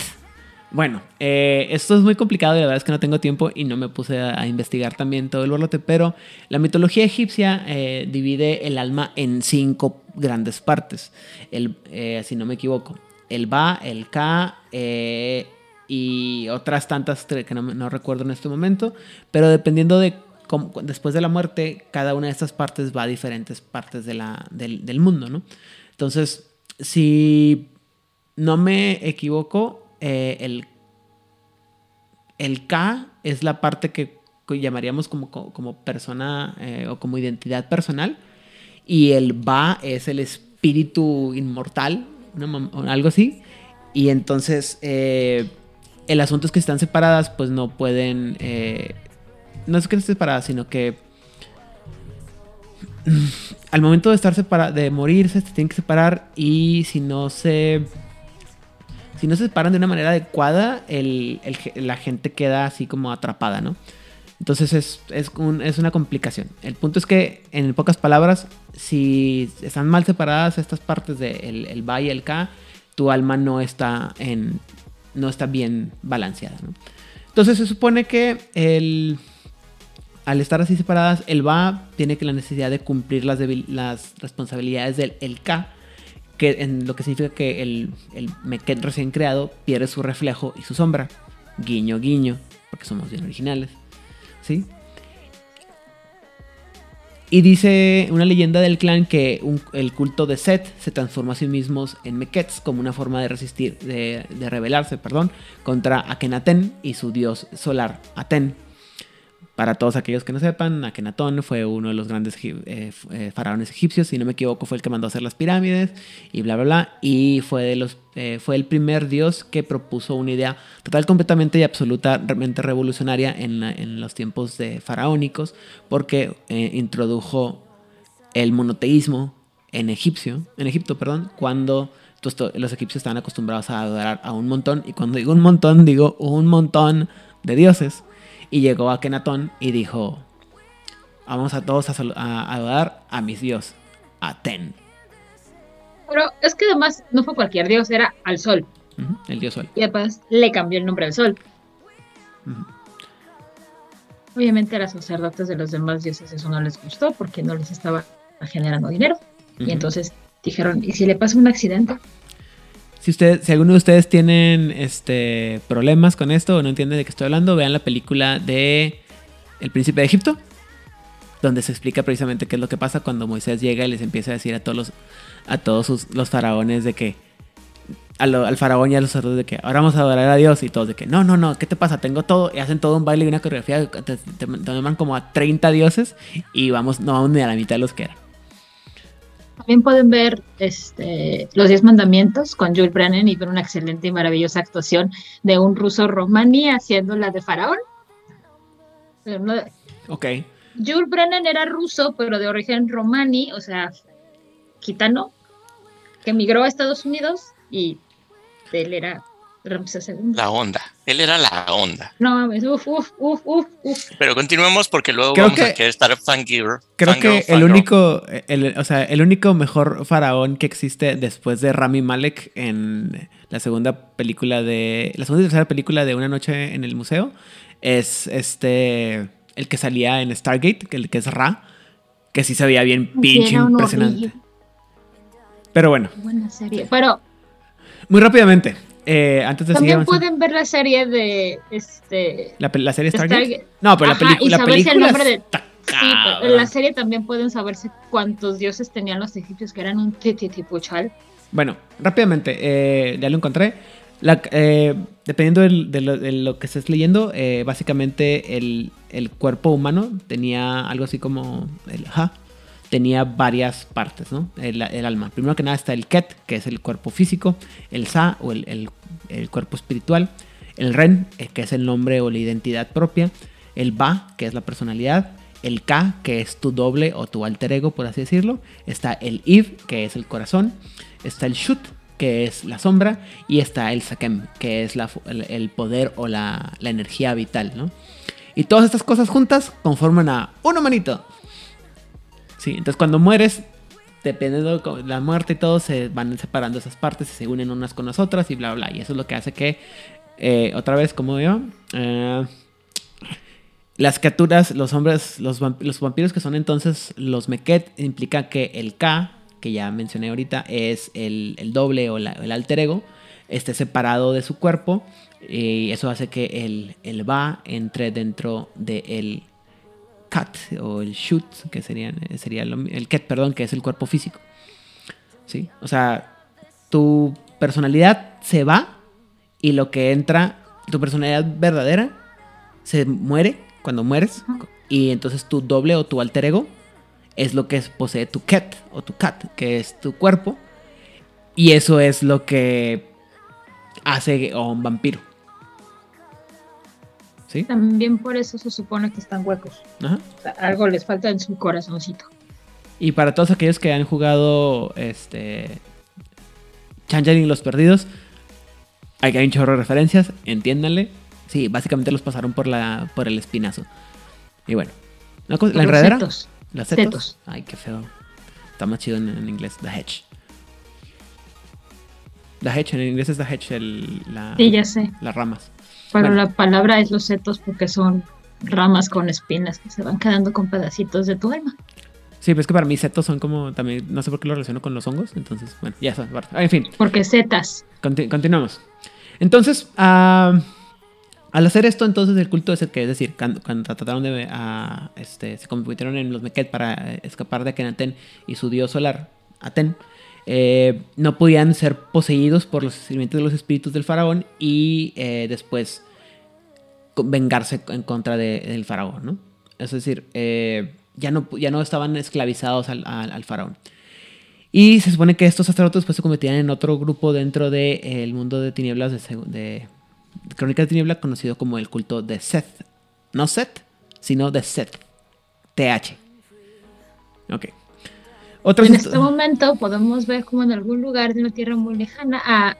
Bueno, eh, esto es muy complicado y la verdad es que no tengo tiempo y no me puse a, investigar también todo el borlote, pero la mitología egipcia eh, divide el alma en cinco grandes partes, el, eh, si no me equivoco. El Ba, el Ka y otras tantas que no, recuerdo en este momento, pero dependiendo de cómo- después de la muerte, cada una de estas partes va a diferentes partes del, del mundo, ¿no? Entonces, si no me equivoco, eh, el, el K es la parte que, llamaríamos como, co- como persona eh, o como identidad personal. Y el Ba es el espíritu inmortal, una algo así. Y entonces eh, el asunto es que están separadas, pues no pueden... no es que estén separadas, sino que al momento de estar separa de morirse, se tienen que separar y si no se si no se separan de una manera adecuada, la gente queda así como atrapada, ¿no? Entonces es, es, un- es una complicación. El punto es que, en pocas palabras, si están mal separadas estas partes del el, el Ba y el K, tu alma no está, bien balanceada, ¿no? Entonces se supone que al estar así separadas, el Ba tiene que la necesidad de cumplir las, responsabilidades del el K, en lo que significa que el, el recién creado pierde su reflejo y su sombra. Guiño, guiño, porque somos bien originales. ¿Sí? Y dice una leyenda del clan que el culto de Set se transforma a sí mismos en Mekets como una forma de resistir, de, de rebelarse, perdón, contra Akenaten y su dios solar, Aten. Para todos aquellos que no sepan, Akenatón fue uno de los grandes eh, eh, faraones egipcios, si no me equivoco, fue el que mandó a hacer las pirámides y bla, bla, bla. Y fue, de los, eh, fue el primer dios que propuso una idea total, completamente y absolutamente revolucionaria en, la- en los tiempos de faraónicos, porque introdujo el monoteísmo en egipcio, en Egipto, perdón, cuando los egipcios estaban acostumbrados a adorar a un montón, y cuando digo un montón, digo un montón de dioses. Y llegó a Kenatón y dijo, vamos a todos a, a adorar a mis dios, a Ten, Pero es que además no fue cualquier dios, era al sol. El dios sol. Y además le cambió el nombre al sol. Obviamente a los sacerdotes de los demás dioses eso no les gustó porque no les estaba generando dinero. Y entonces dijeron, ¿y si le pasa un accidente? Si, usted, si alguno de ustedes tienen este, problemas con esto o no entienden de qué estoy hablando, vean la película de El Príncipe de Egipto, donde se explica precisamente qué es lo que pasa cuando Moisés llega y les empieza a decir a todos los, a todos sus- los faraones de que al faraón y a los sacerdotes de que ahora vamos a adorar a Dios y todos de que no, no, no, ¿qué te pasa? Tengo todo y hacen todo un baile y una coreografía, te, te, te como a 30 dioses y vamos, no vamos ni a la mitad de los que eran. También pueden ver este, Los Diez Mandamientos con Jules Brennan y ver una excelente y maravillosa actuación de un ruso romani haciendo la de faraón. Ok, Jules Brennan era ruso, pero de origen romani, o sea, gitano, que emigró a Estados Unidos y él era Ramsés II. La onda. Él era la onda. No mames, uf, uf, uf, uf, uf. Pero continuemos porque luego Creo vamos que- a querer estar fangirl. Creo fangirl, que el único, el, o sea, el único mejor faraón que existe después de Rami Malek en la segunda película de, la segunda y tercera película de Una noche en el museo es este, el que salía en Stargate, que el que es Ra, que sí se veía bien pinche impresionante. horrible. Pero bueno, Buena serie. Pero muy rápidamente, eh, antes de seguir también pueden ver la serie de este. la, serie de Stargate. Stargate. No, pero Ajá, la, y pelicu- la el película nombre de- está Sí, pero en la serie también pueden saberse cuántos dioses tenían los egipcios, que eran un titipuchal. Bueno, rápidamente, eh, ya lo encontré. La- eh, dependiendo del- de, lo, de lo que estés leyendo, eh, básicamente el, el cuerpo humano tenía algo así como el ja, tenía varias partes, ¿no? El, alma. Primero que nada está el ket, que es el cuerpo físico, el sa o el, el- cuerpo espiritual, el ren, eh, que es el nombre o la identidad propia, el ba, que es la personalidad, el ka, que es tu doble o tu alter ego, por así decirlo, está el iv, que es el corazón, está el shut, que es la sombra, y está el sakem, que es la el poder o la, la energía vital, ¿no? Y todas estas cosas juntas conforman a un humanito. Sí, entonces cuando mueres, dependiendo de la muerte y todo, se van separando esas partes se unen unas con las otras y bla, bla. Y eso es lo que hace que, eh, otra vez, como yo, eh, las criaturas, los hombres, los, vamp- los vampiros que son entonces los Meket, implica que el K, que ya mencioné ahorita, es el, doble o el alter ego, esté separado de su cuerpo. Y eso hace que el, el Ba entre dentro del Kat o el Shoot, que sería, sería lo mi- el Ket, perdón, que es el cuerpo físico. ¿Sí? O sea, tu personalidad se va y lo que entra, tu personalidad verdadera, se muere cuando mueres. Y entonces tu doble o tu alter ego es lo que posee tu ket o tu cat, que es tu cuerpo. Y eso es lo que hace a un vampiro. ¿Sí? También por eso se supone que están huecos. Ajá. O sea, algo les falta en su corazoncito. Y para todos aquellos que han jugado este Changeling Los Perdidos, hay hay un chorro de referencias, entiéndanle. Sí, básicamente los pasaron por la por el espinazo. Y bueno, la Los enredadera, setos. las setos. Setos. Ay, qué feo. Está más chido en, en inglés, the hedge. The hedge en inglés es the hedge, el, la, Sí, ya sé. las ramas. Pero Bueno. la palabra es los setos porque son ramas con espinas que se van quedando con pedacitos de tu alma. Sí, pero es que para mí setos son como también, no sé por qué lo relaciono con los hongos, entonces, bueno, ya está. En fin, Porque setas. Conti- continuamos. Entonces, ah, al hacer esto, entonces el culto es el que, es decir, cuando, cuando trataron de, ah, este, se convirtieron en los Meket para eh, escapar de Akenaten y su dios solar, Aten, eh, no podían ser poseídos por los sirvientes de los espíritus del faraón y eh, después vengarse en contra de- del faraón, ¿no? Es decir, eh, ya, no, ya no estaban esclavizados al, faraón. Y se supone que estos sacerdotes después se convertían en otro grupo dentro del mundo de tinieblas de, de Crónicas de Tiniebla conocido como el culto de Seth. No Seth, sino de Seth. TH. Ok. En este momento podemos ver como en algún lugar de una tierra muy lejana a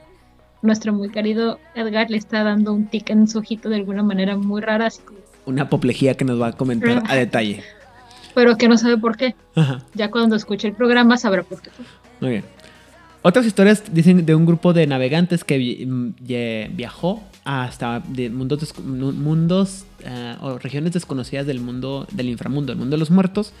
nuestro muy querido Edgar le está dando un tic en su ojito de alguna manera muy rara, así como- Una apoplejía que nos va a comentar a detalle. pero que no sabe por qué. Ajá. Ya cuando escuche el programa sabrá por qué. Muy bien. Otras historias dicen de un grupo de navegantes que mm, viajó hasta de mundos, mundos eh, o regiones desconocidas del mundo del inframundo, el mundo de los muertos,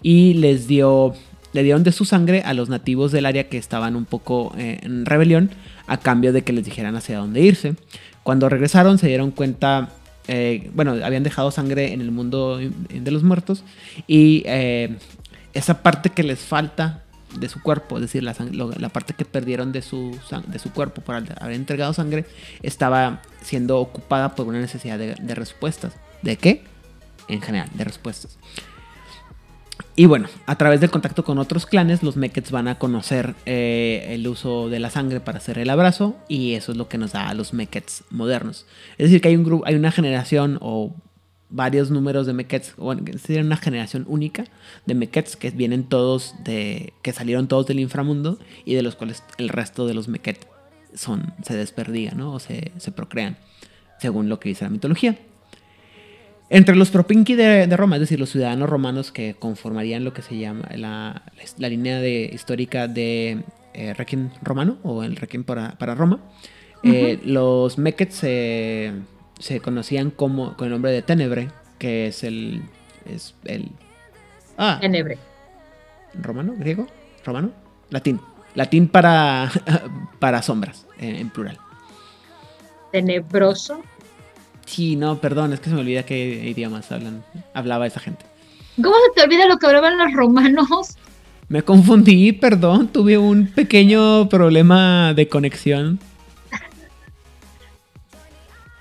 y les dio le dieron de su sangre a los nativos del área que estaban un poco eh, en rebelión a cambio de que les dijeran hacia dónde irse. Cuando regresaron se dieron cuenta, eh, bueno, habían dejado sangre en el mundo de los muertos y eh, esa parte que les falta de su cuerpo, es decir, la, la parte que perdieron de su, cuerpo por haber entregado sangre, estaba siendo ocupada por una necesidad de respuestas. ¿De qué? En general, de respuestas. Y bueno, a través del contacto con otros clanes, los Mekets van a conocer eh, el uso de la sangre para hacer el abrazo y eso es lo que nos da a los Mekets modernos. Es decir, que hay, un grupo, hay una generación o varios números de Mekets, bueno, sería una generación única de Mekets que vienen todos de, que salieron todos del inframundo y de los cuales el resto de los Meket son, se desperdigan, ¿no? O se procrean, según lo que dice la mitología. Entre los propinqui de, de Roma, es decir, los ciudadanos romanos que conformarían lo que se llama la, la línea de, histórica de eh, Requiem romano o el Requiem para, para Roma, eh, los Mekets se, se conocían como, con el nombre de Tenebre, que es el. Es el ah, Tenebre. romano, griego, romano, latín. Latín para, para sombras, en, en plural. Tenebroso. Sí, no, perdón, es que se me olvida qué idiomas hablan, hablaba esa gente. ¿Cómo se te olvida lo que hablaban los romanos? Me confundí, perdón, tuve un pequeño problema de conexión.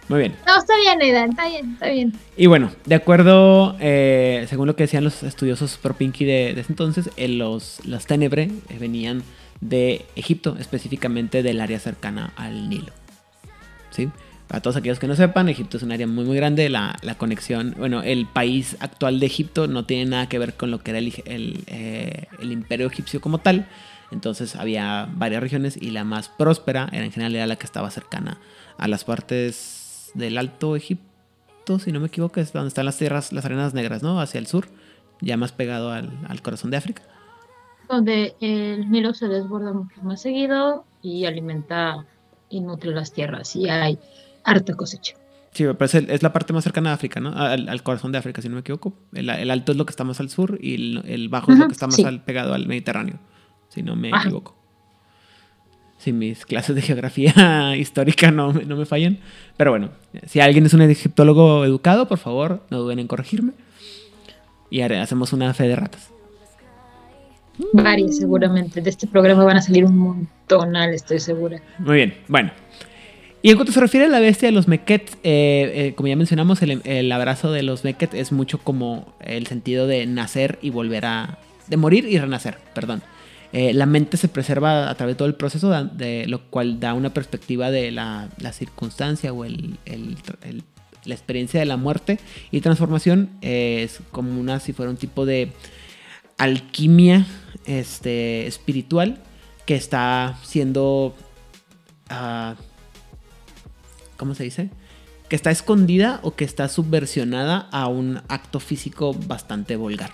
Muy bien. No, está bien, Aidan, está bien, está bien. Y bueno, de acuerdo, eh, según lo que decían los estudiosos pro Pinky de, de ese entonces, eh, los, las Tenebre eh, venían de Egipto, específicamente del área cercana al Nilo. ¿Sí? Para todos aquellos que no sepan, Egipto es un área muy muy grande. La, la conexión, bueno, el país actual de Egipto no tiene nada que ver con lo que era el, eh, el imperio egipcio como tal. Entonces había varias regiones y la más próspera era en general era la que estaba cercana a las partes del Alto Egipto, si no me equivoco, es donde están las tierras, las arenas negras, ¿no? Hacia el sur, ya más pegado al, al corazón de África. Donde el Nilo se desborda mucho más seguido y alimenta y nutre las tierras y hay harta cosecha. Sí, pero es, el- es la parte más cercana a África, ¿no? Al, al corazón de África, si no me equivoco. El, el alto es lo que está más al sur y el, el bajo es lo que está más sí. al- pegado al Mediterráneo, si no me Ajá. equivoco. Si mis clases de geografía histórica no, no me fallan. Pero bueno, si alguien es un egiptólogo educado, por favor, no duden en corregirme. Y haré- hacemos una fe de ratas. Varias seguramente. De este programa van a salir un montonal, estoy segura. Muy bien, bueno. Y en cuanto se refiere a la bestia de los Meket, eh, eh, como ya mencionamos, el, el abrazo de los Meket es mucho como el sentido de nacer y volver a... de morir y renacer, perdón. Eh, la mente se preserva a través de todo el proceso, de, lo cual da una perspectiva de la, la circunstancia o el, el- la experiencia de la muerte y transformación. es como una, si fuera un tipo de alquimia este, espiritual que está siendo... ah, ¿Cómo se dice? Que está escondida o que está subversionada a un acto físico bastante vulgar.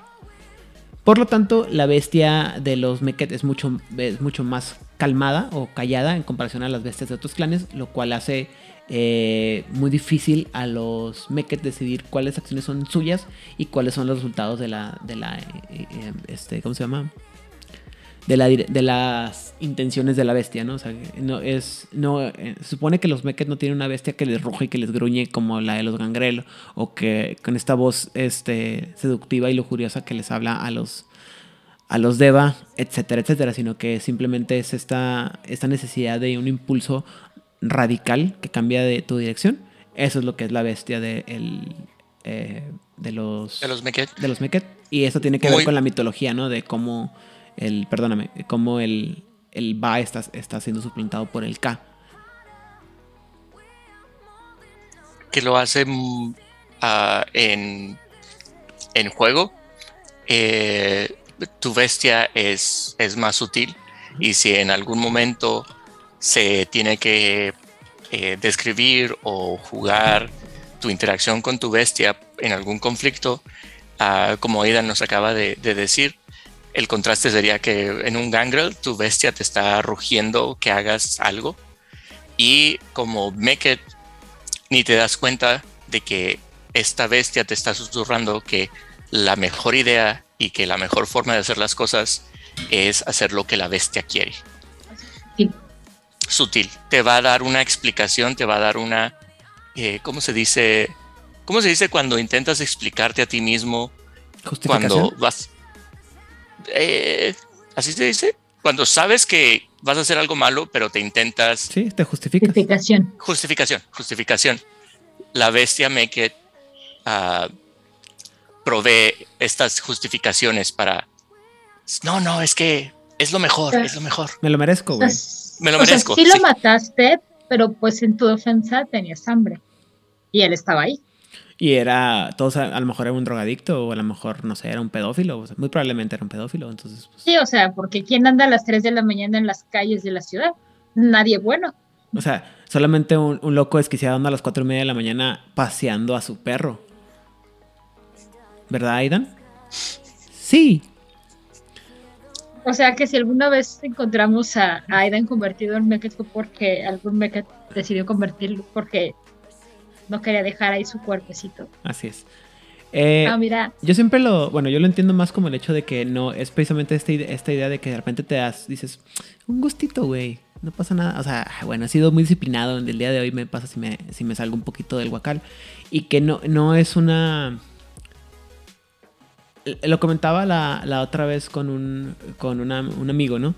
Por lo tanto, la bestia de los Meket es mucho, es mucho más calmada o callada en comparación a las bestias de otros clanes, lo cual hace eh, muy difícil a los Meket decidir cuáles acciones son suyas y cuáles son los resultados de la, de la, eh, eh, este, ¿cómo se llama? De, la, de las intenciones de la bestia, ¿no? O sea, no es, no, eh, se supone que los Meket no tienen una bestia que les ruge y que les gruñe como la de los Gangrel o que con esta voz este, seductiva y lujuriosa que les habla a los, a los Deva, etcétera, etcétera, sino que simplemente es esta, esta necesidad de un impulso radical que cambia de tu dirección. Eso es lo que es la bestia de, el, eh, de los De los Meket. de los Meket. Y eso tiene que ver con la mitología, ¿no? De cómo el, perdóname, cómo el, el está, está siendo suplantado por el K. que lo hace mm, ah, en, en juego, eh, tu bestia es, es más sutil y si en algún momento se tiene que eh, describir o jugar tu interacción con tu bestia en algún conflicto, ah, como Aidan nos acaba de decir, el contraste sería que en un gangrel tu bestia te está rugiendo que hagas algo y como Meket ni te das cuenta de que esta bestia te está susurrando que la mejor idea y que la mejor forma de hacer las cosas es hacer lo que la bestia quiere. Sí. Sutil. Te va a dar una explicación, te va a dar una... eh, ¿Cómo se dice? ¿Cómo se dice cuando intentas explicarte a ti mismo cuando vas... eh, ¿Así se dice? Cuando sabes que vas a hacer algo malo, pero te intentas Sí, te justificas. Justificación. Justificación, justificación. La bestia Meket ah, provee estas justificaciones para. No, no, es que es lo mejor, es lo mejor. Me lo merezco, O sea, güey. s- Me lo o sea, merezco, sí sí. lo mataste, pero pues en tu defensa tenías hambre. Y él estaba ahí. Y era, todos a, a lo mejor era un drogadicto o a lo mejor, no sé, era un pedófilo. o sea, muy probablemente era un pedófilo. Entonces, pues, Sí, o sea, porque ¿quién anda a las 3 de la mañana en las calles de la ciudad? Nadie bueno. o sea, solamente un, un loco desquiciado anda a las cuatro y media de la mañana paseando a su perro. ¿Verdad, Aidan? Sí. O sea que si alguna vez encontramos a, Aidan convertido en Meket fue porque algún Meket decidió convertirlo porque no quería dejar ahí su cuerpecito. Así es. Eh, ah, mira, Yo siempre lo, bueno, yo lo entiendo más como el hecho de que no, es precisamente esta, ide- esta idea de que de repente te das, dices, un gustito, güey, no pasa nada. O sea, bueno, he sido muy disciplinado, el día de hoy me pasa si me, si me salgo un poquito del guacal. Y que no, no es una... lo comentaba la, la otra vez con, un, con una- un amigo, ¿no?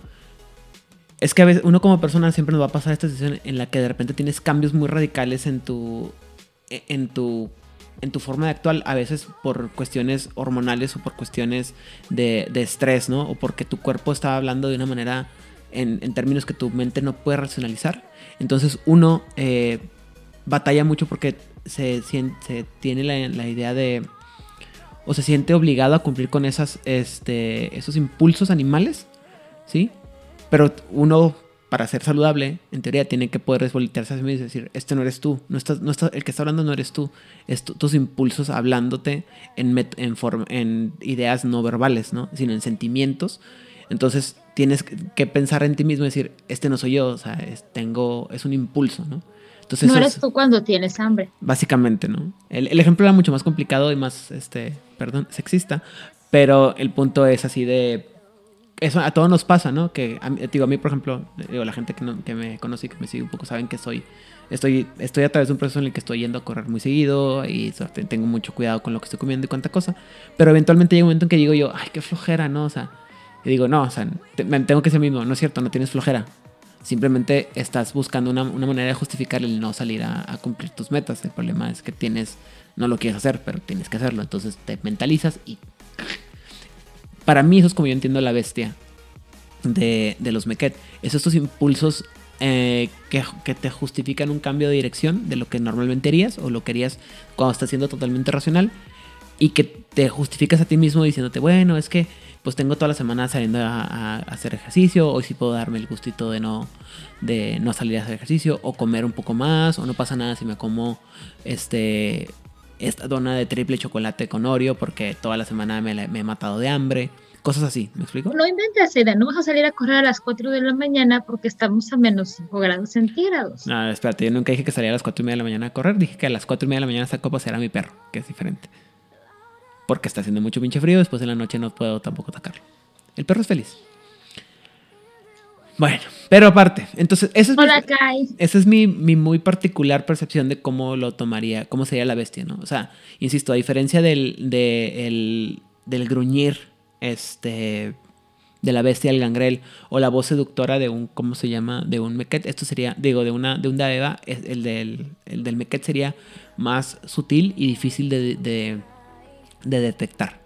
Es que a veces uno como persona siempre nos va a pasar esta situación en la que de repente tienes cambios muy radicales en tu, en tu, en tu forma de actuar, a veces por cuestiones hormonales o por cuestiones de, estrés, ¿no? O porque tu cuerpo está hablando de una manera en, términos que tu mente no puede racionalizar. Entonces uno eh, batalla mucho porque se, se tiene la, la idea de... O se siente obligado a cumplir con esas, este, esos impulsos animales, ¿sí? Pero uno, para ser saludable, en teoría, tiene que poder desvoltearse a sí mismo y decir, este no eres tú, no estás, no estás, el que está hablando no eres tú, es tu- tus impulsos hablándote en, met- en, form- en ideas no verbales, ¿no? Sino en sentimientos. Entonces tienes que pensar en ti mismo y decir, este no soy yo, o sea, es, tengo, es un impulso, ¿no? Entonces no eres es- tú cuando tienes hambre. Básicamente, ¿no? El, el ejemplo era mucho más complicado y más, este, perdón, sexista, pero el punto es así de... Eso a todos nos pasa, ¿no? Que a digo, a mí, por ejemplo, digo, la gente que, no- que me conoce y que me sigue un poco saben que soy, estoy, estoy a través de un proceso en el que estoy yendo a correr muy seguido y tengo mucho cuidado con lo que estoy comiendo y cuánta cosa, pero eventualmente llega un momento en que digo yo, ay, qué flojera, ¿no? O sea, y digo, no, o sea, tengo que ser mismo, no es cierto, no tienes flojera. Simplemente estás buscando una, una manera de justificar el no salir a cumplir tus metas. El problema es que tienes, no lo quieres hacer, pero tienes que hacerlo. Entonces te mentalizas y... Para mí eso es como yo entiendo la bestia de, de los Meket. Es estos impulsos eh, que, que te justifican un cambio de dirección de lo que normalmente harías o lo que harías cuando estás siendo totalmente racional y que te justificas a ti mismo diciéndote, bueno, es que pues tengo toda la semana saliendo a, a hacer ejercicio, hoy sí puedo darme el gustito de no, de no salir a hacer ejercicio, o comer un poco más, o no pasa nada si me como este esta dona de triple chocolate con Oreo porque toda la semana me, la- me he matado de hambre, cosas así, ¿me explico? No inventes, Aida, no vas a salir a correr a las 4 de la mañana porque estamos a menos 5 grados centígrados. No, espérate, yo nunca dije que salía a las 4 y media de la mañana a correr, dije que a las 4 y media de la mañana saco a pasear a mi perro, que es diferente. Porque está haciendo mucho pinche frío, después en la noche no puedo tampoco atacarlo. El perro es feliz. Bueno, pero aparte, entonces, ese es mi- esa es mi, mi muy particular percepción de cómo lo tomaría, cómo sería la bestia, ¿no? O sea, insisto, a diferencia del, de el- del gruñir, este, de la bestia del gangrel, o la voz seductora de un, ¿cómo se llama? De un meket, esto sería, digo, de una, de un daeva, el del, el del meket sería más sutil y difícil de, de, de detectar,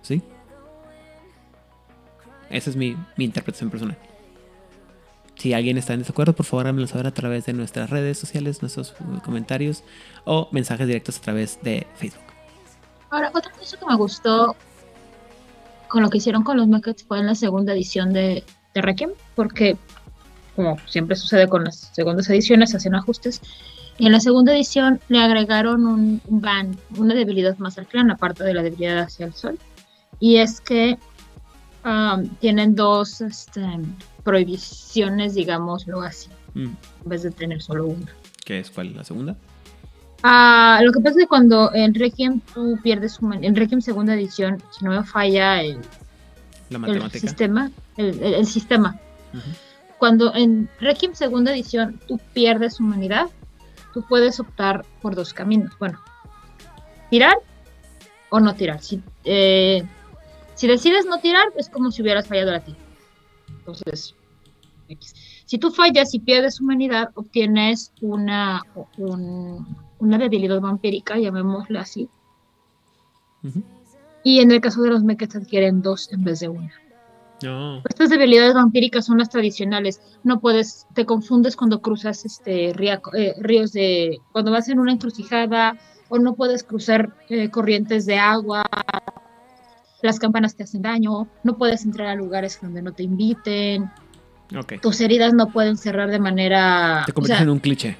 ¿sí? Esa es mi, mi interpretación personal. Si alguien está en desacuerdo, por favor háganmelo saber a través de nuestras redes sociales, nuestros uh, comentarios o mensajes directos a través de Facebook. Ahora, otra cosa que me gustó con lo que hicieron con los Muppets fue en la segunda edición de, Requiem, porque, como siempre sucede con las segundas ediciones, hacen ajustes. Y en la segunda edición le agregaron un, un ban, una debilidad más al clan, aparte de la debilidad hacia el sol. Y es que um, tienen dos este, prohibiciones, digámoslo así, Mm, en vez de tener solo una. ¿Qué es cuál? ¿La segunda? Ah, lo que pasa es que cuando en Requiem tú pierdes en Requiem segunda edición, si no me falla el, La el sistema, el, el- el sistema, cuando en Requiem segunda edición tú pierdes humanidad, tú puedes optar por dos caminos. Bueno, tirar o no tirar. Si, eh, si decides no tirar, es como si hubieras fallado la tira. Entonces, si tú fallas y pierdes humanidad, obtienes una, un- una debilidad vampírica, llamémosla así. Y en el caso de los mechas adquieren dos en vez de una. Estas debilidades vampíricas son las tradicionales. No puedes, te confundes cuando cruzas este ría- eh, ríos de, cuando vas en una encrucijada o no puedes cruzar eh, corrientes de agua. Las campanas te hacen daño, no puedes entrar a lugares donde no te inviten, tus heridas no pueden cerrar de manera, Te o conviertes sea, en un cliché.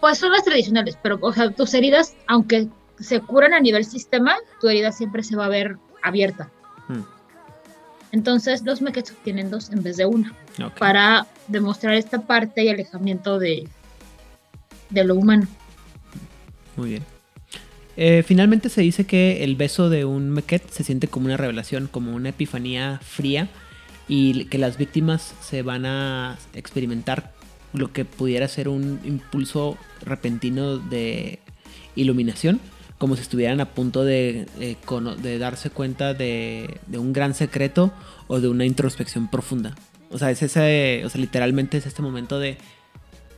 pues son las tradicionales, pero o sea, tus heridas, aunque se curan a nivel sistema, tu herida siempre se va a ver abierta. Mm, Entonces los mechas tienen dos en vez de una. para demostrar esta parte y alejamiento de, de lo humano. Muy bien. Eh, finalmente se dice que el beso de un Meket se siente como una revelación, como una epifanía fría y que las víctimas se van a experimentar lo que pudiera ser un impulso repentino de iluminación como si estuvieran a punto de, eh, de darse cuenta de, de un gran secreto o de una introspección profunda. O sea, es ese, o sea, literalmente es este momento de...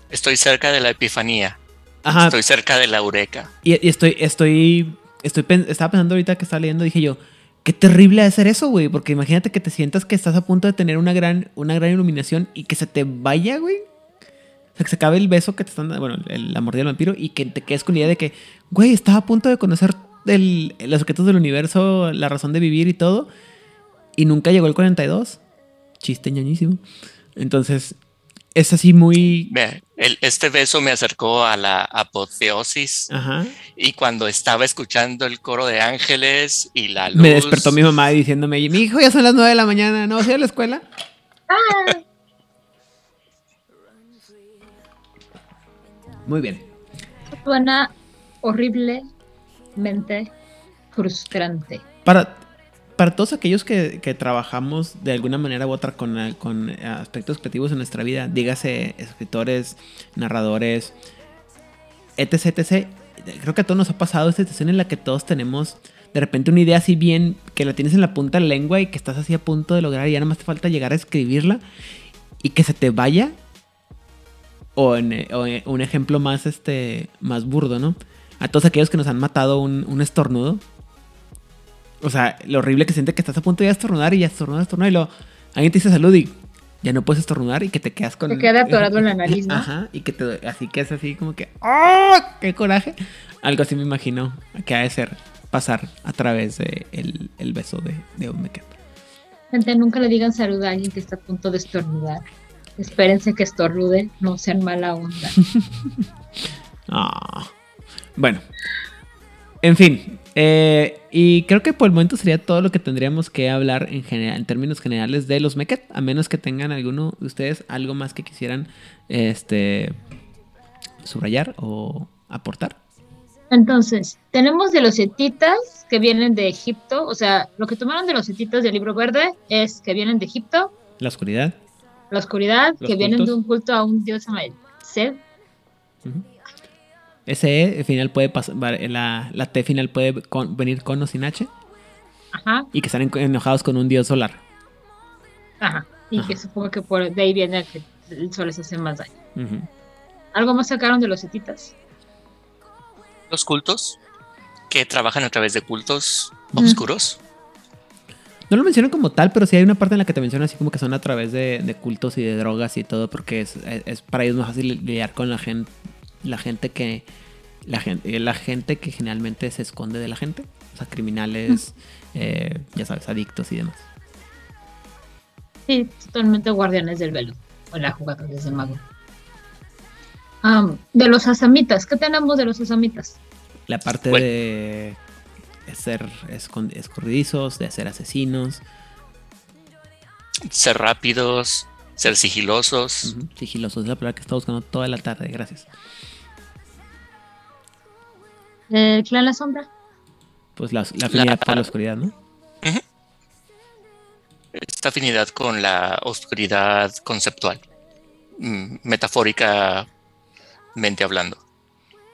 Estoy cerca de la epifanía. Ajá, Estoy cerca de la eureka. y, y estoy, estoy, estoy, estaba pensando ahorita que estaba leyendo, dije yo, qué terrible hacer eso, güey, porque imagínate que te sientas que estás a punto de tener una gran, una gran iluminación y que se te vaya, güey. O sea, que se acabe el beso que te están dando, bueno, el- la mordida del vampiro y que te quedes con la idea de que, güey, estaba a punto de conocer el- los secretos del universo, la razón de vivir y todo, y nunca llegó el 42. Chiste ñoñísimo. Entonces, es así muy... el- este beso me acercó a la apoteosis Ajá. y cuando estaba escuchando el coro de ángeles y la luz. Me despertó mi mamá diciéndome, mi hijo, ya son las 9 de la mañana, ¿no vas a ir a la escuela? Muy bien. Suena horriblemente frustrante. Para, para todos aquellos que, que trabajamos de alguna manera u otra con, eh, con aspectos creativos en nuestra vida, dígase escritores, narradores, etc, etc, creo que a todos nos ha pasado esta situación en la que todos tenemos de repente una idea así bien que la tienes en la punta de la lengua y que estás así a punto de lograr y ya nada más te falta llegar a escribirla y que se te vaya. O, eh, un ejemplo más, este, más burdo, ¿no? A todos aquellos que nos han matado un estornudo. O sea, lo horrible que siente que estás a punto de estornudar y ya estornudas, estornudas y lo... Alguien te dice salud y ya no puedes estornudar y que te quedas con... Te queda atorado en la nariz, ¿no? Ajá, y que te... Así que es así como que... ¡Oh! ¡Qué coraje! Algo así me imagino que ha de ser pasar a través de el, beso de, de un mequet. Gente, nunca le digan salud a alguien que está a punto de estornudar. Espérense que estornude, no sean mala onda. Ah. Bueno. En fin. Eh, y creo que por el momento sería todo lo que tendríamos que hablar en general, en términos generales de los Meket. A menos que tengan alguno de ustedes algo más que quisieran este subrayar o aportar. Entonces, tenemos de los hetitas que vienen de Egipto. O sea, lo que tomaron de los hetitas del libro verde es que vienen de Egipto, La oscuridad. la oscuridad, que vienen de un culto a un dios llamado Sed. Ujú. Ese E final puede pasar, la, la T final puede con- venir con o sin H Ajá, y que están en- enojados con un dios solar. ajá. Y Ajá. que supongo que por de ahí viene que el sol les hace más daño. ¿Algo más sacaron de los hetitas? Los cultos que trabajan a través de cultos Ujú. oscuros. No lo mencionan como tal, pero sí hay una parte en la que te mencionan así como que son a través de, de cultos y de drogas y todo, porque es, es- es para ellos más fácil lidiar con la gente, la gente que la gente, la gente que generalmente se esconde de la gente, o sea, criminales, eh, ya sabes, adictos y demás. Sí, totalmente guardianes del velo. O la jugada desde mago. Am, de los asamitas, ¿qué tenemos de los asamitas? La parte Bueno. de ser escurridizos, de ser asesinos, Ser rápidos, ser sigilosos. ujú, sigilosos, es la palabra que estaba buscando toda la tarde, gracias. El clan La Sombra. Pues la, la afinidad La- por la oscuridad, ¿no? Esta afinidad con la oscuridad conceptual. mm, Metafóricamente hablando.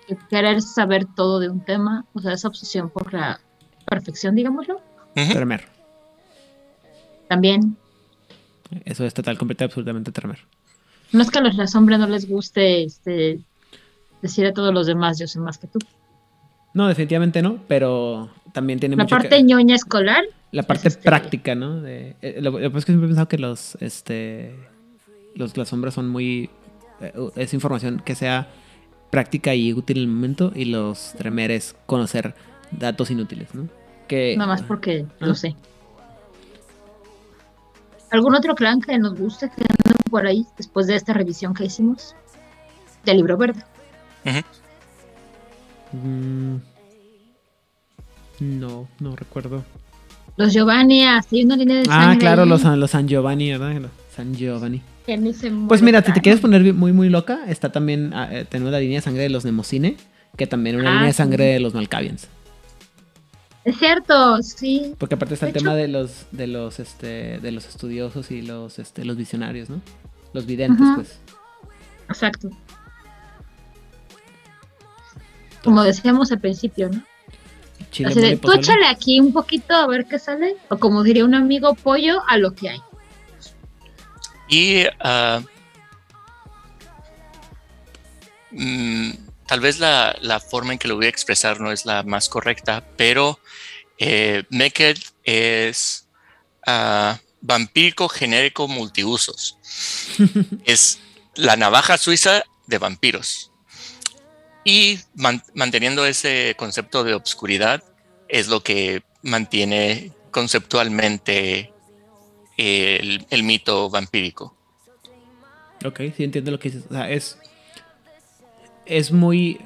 el querer saber todo de un tema, o sea, esa obsesión por la perfección, digámoslo. Tremer. También, Eso es total, completo y absolutamente tremer. no es que a los La Sombra no les guste este, decir a todos los demás, yo sé más que tú. No, definitivamente no, pero también tiene La mucho parte que... ñoña escolar, La parte es este- práctica, ¿no? De, eh, lo, lo que pasa es que siempre he pensado que los, este, los, las sombras son muy... eh, es información que sea práctica y útil en el momento y los tremeres conocer datos inútiles, ¿no? Que, nada más porque Ah. lo sé. ¿Algún otro clan que nos guste que por ahí después de esta revisión que hicimos? Del libro verde. Mm, no, no recuerdo. Los Giovanni, hay una línea de Ah, sangre claro, ahí los, los San Giovanni, ¿verdad? San Giovanni. Pues mira, si te quieres poner muy, muy loca, está también, ah, eh, tenemos la línea de sangre de los Nemocine, que también una Ah, línea de sí. sangre de los Malkavians. Es cierto, sí. Porque aparte está De el tema de los, de los, este, de los estudiosos y los, este, los visionarios, ¿no? Los videntes, Ajá. pues. Exacto. Como decíamos al principio, ¿no? chile tú échale aquí un poquito a ver qué sale. O como diría un amigo, pollo a lo que hay. Y ah, mm, tal vez la, la forma en que lo voy a expresar no es la más correcta, pero eh, Naked es ah, vampírico genérico multiusos. es la navaja suiza de vampiros. Y man- manteniendo ese concepto de obscuridad es lo que mantiene conceptualmente el, el mito vampírico. Ok, sí entiendo lo que dices. O sea, es. Es muy.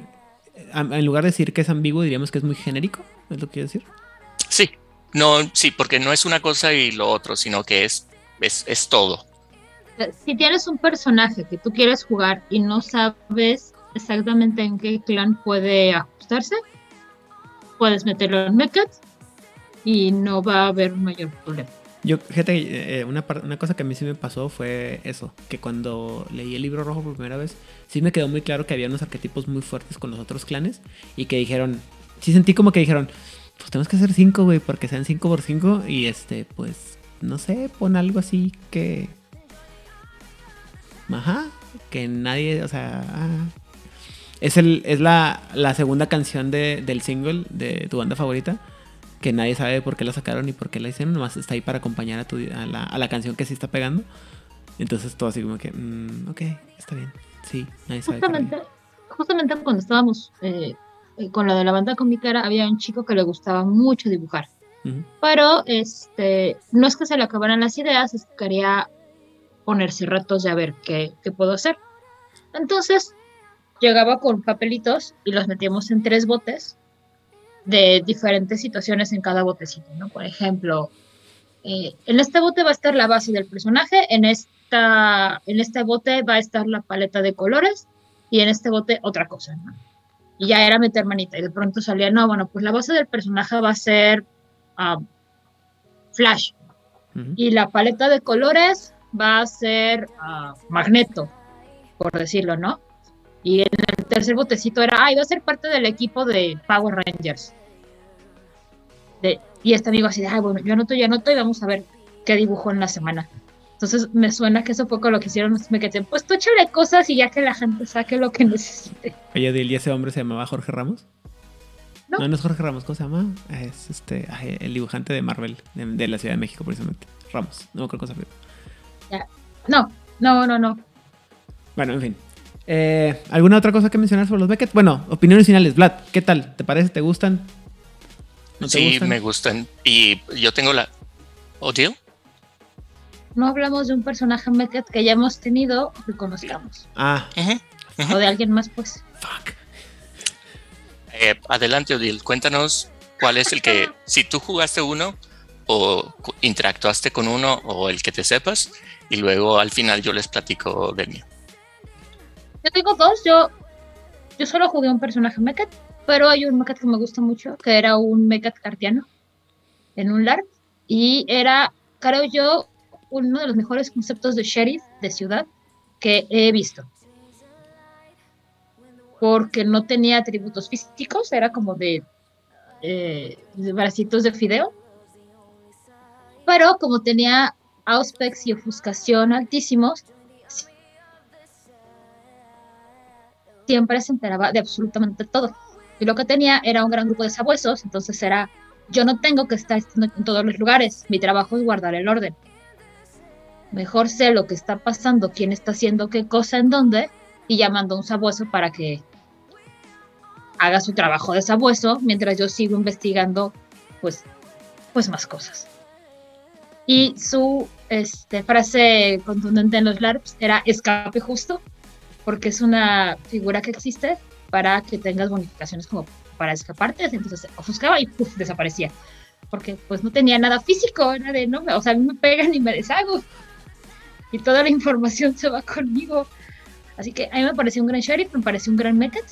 En lugar de decir que es ambiguo, diríamos que es muy genérico. ¿Es lo que quiero decir? Sí, no, sí, porque no es una cosa y lo otro, sino que es, es, es todo. Si tienes un personaje que tú quieres jugar y no sabes exactamente en qué clan puede ajustarse, puedes meterlo en Mechat y no va a haber mayor problema. Yo, fíjate, eh, una, una cosa que a mí sí me pasó fue eso, que cuando leí el libro rojo por primera vez, sí me quedó muy claro que había unos arquetipos muy fuertes con los otros clanes y que dijeron, sí sentí como que dijeron, pues tenemos que hacer 5, güey, porque sean 5 por 5 y este, pues, no sé, pon algo así que... Ajá, que nadie, o sea... ah. Es, el, es la, la segunda canción de- del single de tu banda favorita que nadie sabe por qué la sacaron y por qué la hicieron, nomás está ahí para acompañar a, tu, a, la, a la canción que sí está pegando. Entonces todo así como que, mm, ok, está bien. Sí, nadie sabe. Justamente, justamente cuando estábamos eh, eh, con lo de la banda cómica, había un chico que le gustaba mucho dibujar. Ujú. Pero este, no es que se le acabaran las ideas, es que quería ponerse retos de a ver qué, qué puedo hacer. Entonces llegaba con papelitos y los metíamos en tres botes de diferentes situaciones en cada botecito, ¿no? Por ejemplo, eh, en este bote va a estar la base del personaje, en, esta, en este bote va a estar la paleta de colores y en este bote otra cosa, ¿no? Y ya era meter manita y de pronto salía, no, bueno, pues la base del personaje va a ser ah, Flash Ujú. y la paleta de colores va a ser ah, Magneto, por decirlo, ¿no? Y en el tercer botecito era, ah, y va a ser parte del equipo de Power Rangers. De- y este amigo así de, ah, bueno, yo anoto, yo anoto y vamos a ver qué dibujó en la semana. Entonces me suena que eso fue con lo que hicieron los Mequeten. Pues tú échale cosas y ya que la gente saque lo que necesite. Oye, Dil, ¿y ese hombre se llamaba Jorge Ramos? No. no, no es Jorge Ramos, ¿cómo se llama? Es este, ay, el dibujante de Marvel, de, de la Ciudad de México, precisamente. Ramos, no me acuerdo cómo se. No, no, no, no. Bueno, en fin. Eh, ¿Alguna otra cosa que mencionar sobre los Beckett? Bueno, opiniones finales. Vlad, ¿qué tal? ¿Te parece? ¿Te gustan? ¿No te sí, gustan? me gustan. Y yo tengo la... ¿Odile? No hablamos de un personaje Mequet que ya hemos tenido o que conozcamos. Ah. O de alguien más, pues. fuck. Eh, adelante, Odile, cuéntanos cuál es el que, si tú jugaste uno o interactuaste con uno o el que te sepas, y luego al final yo les platico del mío. Yo tengo dos, yo, yo solo jugué un personaje Mecat, pero hay un Mecat que me gusta mucho, que era un Mecat cartiano en un LARP, y era, creo yo, uno de los mejores conceptos de sheriff de ciudad que he visto. Porque no tenía atributos físicos, era como de, eh, de bracitos de fideo. Pero como tenía auspex y ofuscación altísimos, siempre se enteraba de absolutamente todo. Y lo que tenía era un gran grupo de sabuesos, entonces era, yo no tengo que estar en todos los lugares, mi trabajo es guardar el orden. Mejor sé lo que está pasando, quién está haciendo qué cosa en dónde, y llamando a un sabueso para que haga su trabajo de sabueso, mientras yo sigo investigando, pues, pues más cosas. Y su este, frase contundente en los LARPs era escape justo, porque es una figura que existe para que tengas bonificaciones como para escaparte, entonces ofuscaba y puf, desaparecía, porque pues no tenía nada físico, era de no, o sea, a mí me pegan y me deshago, y toda la información se va conmigo, así que a mí me pareció un gran sheriff, me pareció un gran Mecat,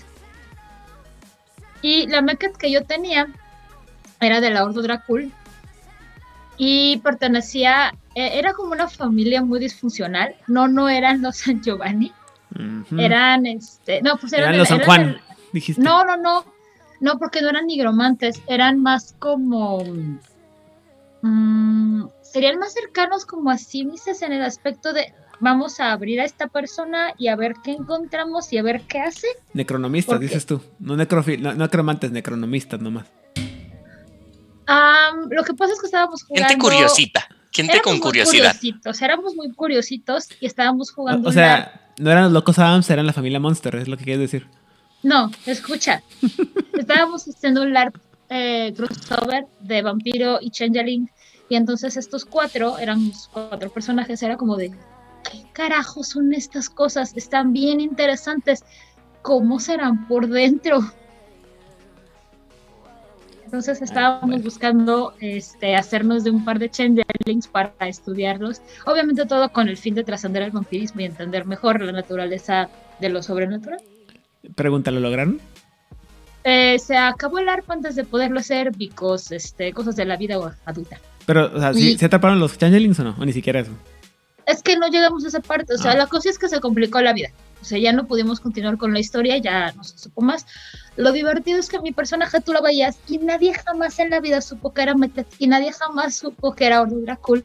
y la Mecat que yo tenía era de la Ordo Dracul, y pertenecía, eh, era como una familia muy disfuncional, no, no eran los San Giovanni, Eran este no pues eran, los San eran Juan, dijiste. no no no No, porque no eran nigromantes, eran más como... mm, serían más cercanos como a símices en el aspecto de vamos a abrir a esta persona y a ver qué encontramos y a ver qué hace. Necronomistas, dices tú. No, necrofi- no, no necromantes, necronomistas nomás. Lo que pasa es que estábamos jugando... Gente curiosita. Gente éramos con muy curiosidad. curiositos, éramos muy curiositos y estábamos jugando... o sea, no eran los locos Adams, eran la familia Monster, es lo que quieres decir. No, escucha. Estábamos haciendo un LARP eh, crossover de vampiro y changeling. Y entonces estos cuatro eran los cuatro personajes. Era como de, ¿qué carajo son estas cosas? Están bien interesantes. ¿Cómo serán por dentro? Entonces estábamos bueno. buscando este, hacernos de un par de changelings para estudiarlos. Obviamente todo con el fin de trascender el vampirismo y entender mejor la naturaleza de lo sobrenatural. Pregunta, ¿lo lograron? Eh, se acabó el arco antes de poderlo hacer, because, este, cosas de la vida adulta. Pero, o sea, ¿sí, Y- ¿se atraparon los changelings o no? O ni siquiera eso. Es que no llegamos a esa parte, o sea, Ah. la cosa es que se complicó la vida. O sea, ya no pudimos continuar con la historia, ya no se supo más. Lo divertido es que mi personaje tú lo veías y nadie jamás en la vida supo que era Metet y nadie jamás supo que era Ordo Dracul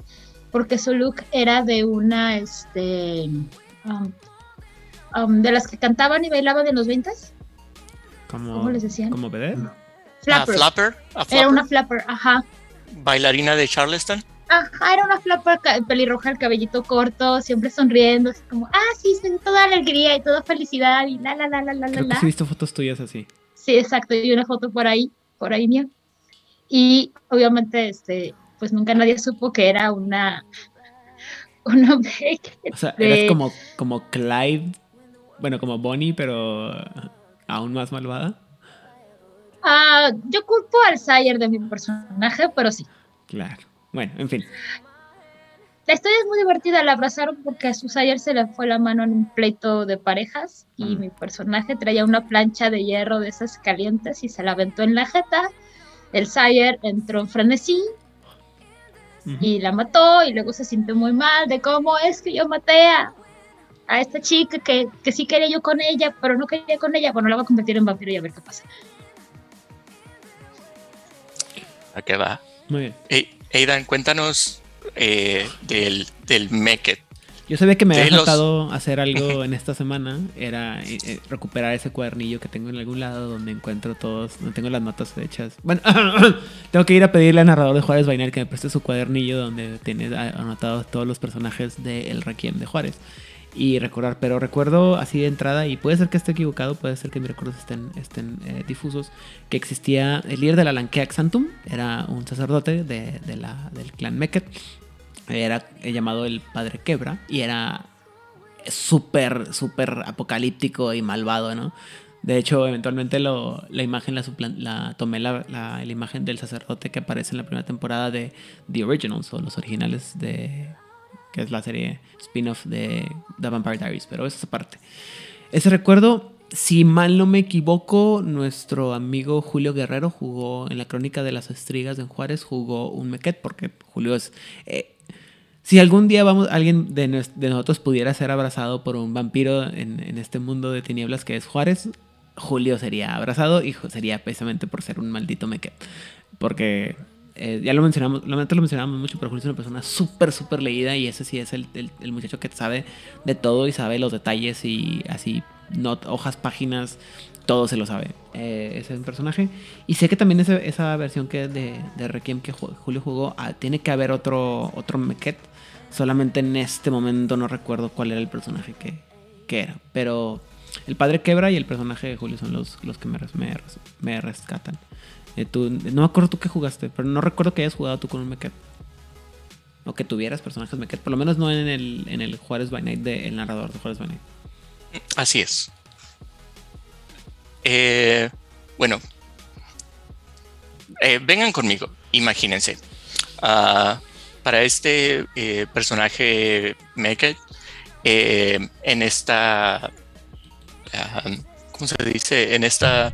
porque su look era de una, este, um, um, de las que cantaban y bailaban en los 20 Como, ¿Cómo les decían? ¿Como vedette? A Flapper. Flapper, Era Flapper, una flapper, ajá. bailarina de Charleston. Ajá, era una flapa ca- pelirroja, el cabellito corto, siempre sonriendo, así como, ah, sí, sí, toda alegría y toda felicidad y la, la, la, la, la, la, Creo que la. sí he visto fotos tuyas así. Sí, exacto, y una foto por ahí, por ahí mía. obviamente, este, pues nunca nadie supo que era una, una. O sea, de- eras como, como Clyde, bueno, como Bonnie, pero aún más malvada. Ah, yo culpo al Sire de mi personaje, pero sí. Claro. Bueno, en fin. La historia es muy divertida, la abrazaron porque a su Sire se le fue la mano en un pleito de parejas y Mm. mi personaje traía una plancha de hierro de esas calientes y se la aventó en la jeta. El Sire entró en frenesí y la mató y luego se sintió muy mal de cómo es que yo maté a, a esta chica que, que sí quería yo con ella, pero no quería con ella. Bueno, la voy a convertir en vampiro y a ver qué pasa. ¿A qué va? Muy bien. Eh, Aidan, cuéntanos eh, del, del Meket. Yo sabía que me De había los- faltado hacer algo en esta semana. Era eh, eh, recuperar ese cuadernillo que tengo en algún lado donde encuentro todos, donde tengo las notas hechas. Bueno, tengo que ir a pedirle al narrador de Juárez Bainar que me preste su cuadernillo donde tiene anotados todos los personajes del Requiem de Juárez. Y recordar, pero recuerdo así de entrada, y puede ser que esté equivocado, puede ser que mis recuerdos estén, estén eh, difusos, que existía el líder de la Lankea Xantum, era un sacerdote de, de la, del clan Meket, era llamado el Padre Quebra y era súper, súper apocalíptico y malvado, ¿no? De hecho, eventualmente lo, la imagen la tomé la, la- la imagen del sacerdote que aparece en la primera temporada de The Originals o los originales de que es la serie spin-off de The Vampire Diaries, pero eso es aparte. Ese recuerdo, si mal no me equivoco, nuestro amigo Julio Guerrero jugó en la Crónica de las Estrigas en Juárez, jugó un Mequet, porque Julio es... eh, si algún día vamos, alguien de, nosotros pudiera ser abrazado por un vampiro en, en este mundo de tinieblas que es Juárez, Julio sería abrazado y sería precisamente por ser un maldito Mequet. Porque eh, ya lo mencionamos, realmente lo mencionamos mucho, pero Julio es una persona súper, súper leída y ese sí es el, el- el muchacho que sabe de todo y sabe los detalles y así, not, hojas, páginas, todo se lo sabe. Eh, ese es un personaje. Y sé que también ese- esa versión que de, de Requiem que ju- Julio jugó, ah, tiene que haber otro, otro Meket. Solamente en este momento no recuerdo cuál era el personaje que, que era. Pero el padre Quebra y el personaje de Julio son los, los que me, me, me rescatan. Eh, no me acuerdo tú qué jugaste, pero no recuerdo que hayas jugado tú con un Meket. O que tuvieras personajes Meket. Por lo menos no en el, en el Juárez by Night, de, el narrador de Juárez by Night. Así es. Eh, bueno, eh, vengan conmigo, imagínense. Ah, para este eh, personaje eh, en esta, ah, ¿cómo se dice? En esta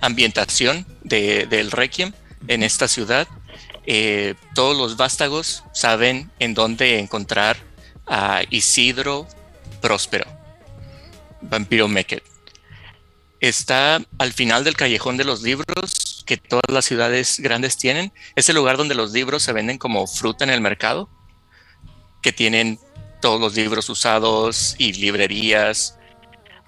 ambientación de- del Requiem, en esta ciudad, eh, todos los vástagos saben en dónde encontrar a Isidro Próspero, vampiro Meket. está al final del callejón de los libros que todas las ciudades grandes tienen. Es el lugar donde los libros se venden como fruta en el mercado, que tienen todos los libros usados y librerías.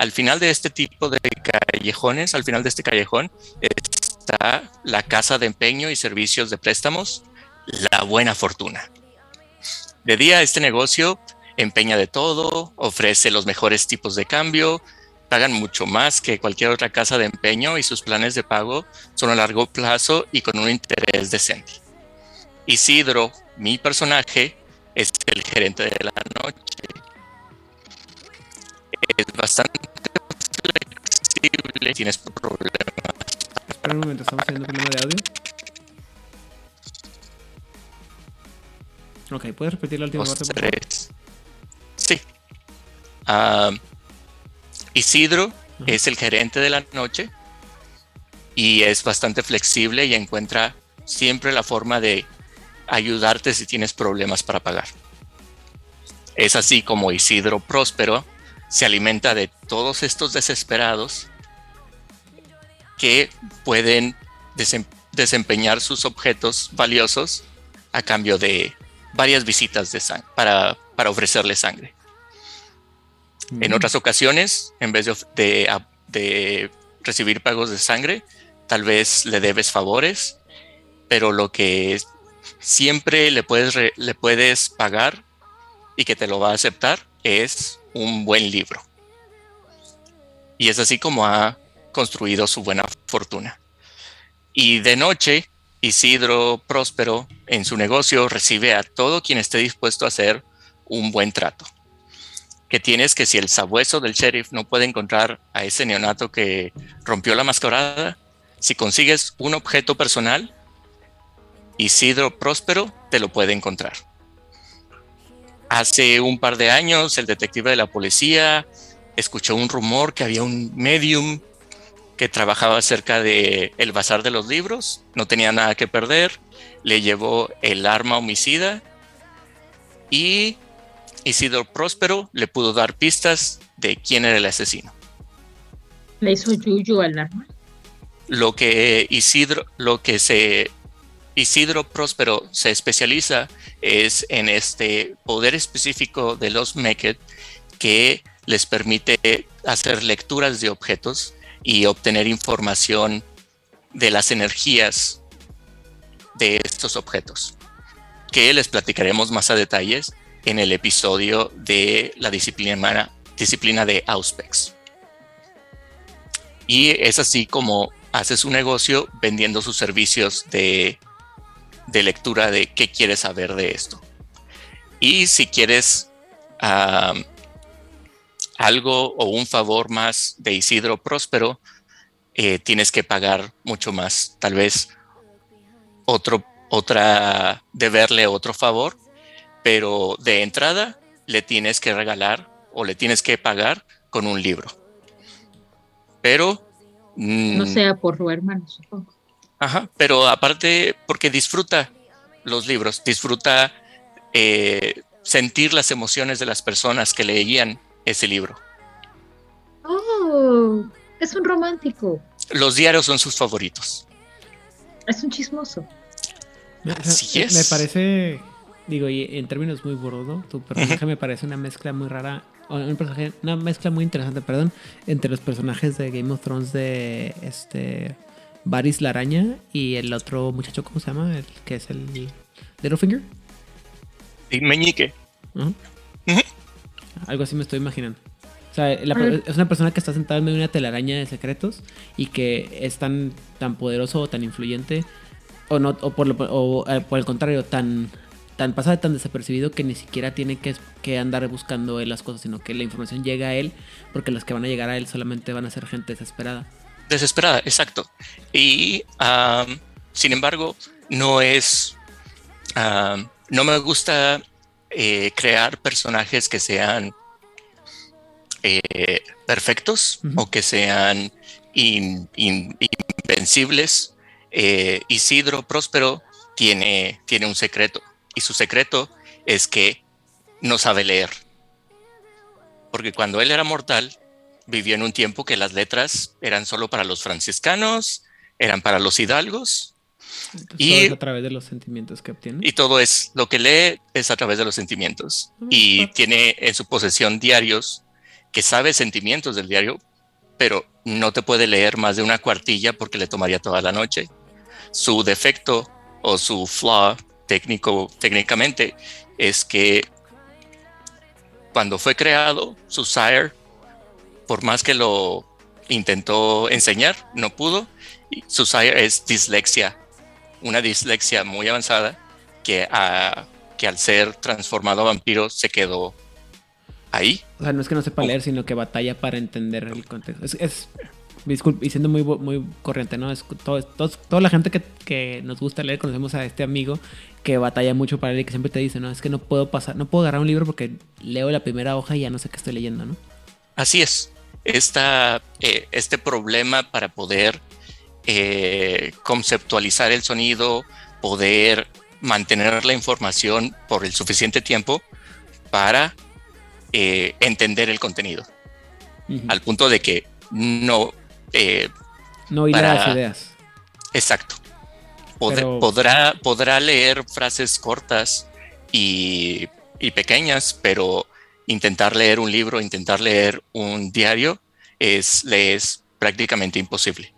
Al final de este tipo de callejones, al final de este callejón, está la casa de empeño y servicios de préstamos, la buena fortuna. De día, este negocio empeña de todo, ofrece los mejores tipos de cambio, pagan mucho más que cualquier otra casa de empeño y sus planes de pago son a largo plazo y con un interés decente. Isidro, mi personaje, es el gerente de la noche. Es bastante flexible, tienes problemas. Espera un momento, estamos teniendo problema de audio. Ok, ¿puedes repetir la última parte? Por favor? Sí. Isidro es el gerente de la noche y es bastante flexible y encuentra siempre la forma de ayudarte si tienes problemas para pagar. Es así como Isidro Próspero se alimenta de todos estos desesperados que pueden desempeñar sus objetos valiosos a cambio de varias visitas de para, para ofrecerle sangre. En otras ocasiones, en vez de, recibir pagos de sangre, tal vez le debes favores, pero lo que siempre le puedes, le puedes pagar y que te lo va a aceptar es un buen libro. Y es así como ha construido su buena fortuna. Y de noche, Isidro Próspero en su negocio recibe a todo quien esté dispuesto a hacer un buen trato que tienes que si el sabueso del sheriff no puede encontrar a ese neonato que rompió la mascarada, si consigues un objeto personal, Isidro Próspero te lo puede encontrar. Hace un par de años, el detective de la policía escuchó un rumor que había un medium que trabajaba cerca de el bazar de los libros, no tenía nada que perder, le llevó el arma homicida y Isidro Próspero le pudo dar pistas de quién era el asesino. ¿Le hizo yuyu al arma? Lo que Isidro, lo que se Isidro Próspero se especializa es en este poder específico de los Meket que les permite hacer lecturas de objetos y obtener información de las energías de estos objetos, que les platicaremos más a detalles en el episodio de la disciplina, disciplina de Auspex. Y es así como hace su negocio vendiendo sus servicios de, lectura de qué quieres saber de esto. Y si quieres algo o un favor más de Isidro Próspero, eh, tienes que pagar mucho más. Tal vez otro, otra, deberle otro favor pero de entrada le tienes que regalar o le tienes que pagar con un libro. Pero... no mm, sea por su hermano, supongo. Ajá, pero aparte porque disfruta los libros, disfruta eh, sentir las emociones de las personas que leían ese libro. Oh, es un romántico. Los diarios son sus favoritos. Es un chismoso. Así es. Me parece Digo, y en términos muy burdos, Tu personaje me parece una mezcla muy rara, un personaje, una mezcla muy interesante, perdón, entre los personajes de Game of Thrones de este Varys la araña y el otro muchacho, ¿cómo se llama? El que es el Littlefinger. Meñique. Algo así me estoy imaginando. O sea, es una persona que está sentada en medio de una telaraña de secretos y que es tan, tan poderoso o tan influyente, o, no, o, por, o eh, por el contrario, tan tan pasa tan desapercibido que ni siquiera tiene que, que andar buscando él las cosas, sino que la información llega a él, porque las que van a llegar a él solamente van a ser gente desesperada. Desesperada, exacto. Y sin embargo, no es. no me gusta eh, crear personajes que sean eh, perfectos o que sean invencibles. Eh, Isidro Próspero tiene, tiene un secreto y su secreto es que no sabe leer. Porque cuando él era mortal, vivió en un tiempo que las letras eran solo para los franciscanos, eran para los hidalgos. y a través de los sentimientos que obtiene. Y todo es, lo que lee es a través de los sentimientos. Ah, y tiene en su posesión diarios que sabe sentimientos del diario, pero no te puede leer más de una cuartilla porque le tomaría toda la noche. Su defecto o su flaw técnico, técnicamente es que cuando fue creado, su sire, por más que lo intentó enseñar, no pudo. Su sire es dislexia, una dislexia muy avanzada que, que al ser transformado a vampiro se quedó ahí. O sea, no es que no sepa leer, sino que batalla para entender el contexto. Es, disculpe, y siendo muy, muy corriente, ¿no? Es todo, toda la gente que, que, nos gusta leer, conocemos a este amigo que batalla mucho para leer y que siempre te dice, no, es que no puedo pasar, no puedo agarrar un libro porque leo la primera hoja y ya no sé qué estoy leyendo, ¿no? Así es. Esta, eh, este problema para poder eh, conceptualizar el sonido, poder mantener la información por el suficiente tiempo para eh, entender el contenido. Al punto de que no... no ir las ideas. Exacto podrá, podrá leer frases cortas y, pequeñas, pero intentar leer un libro, intentar leer un diario, es, le es prácticamente imposible.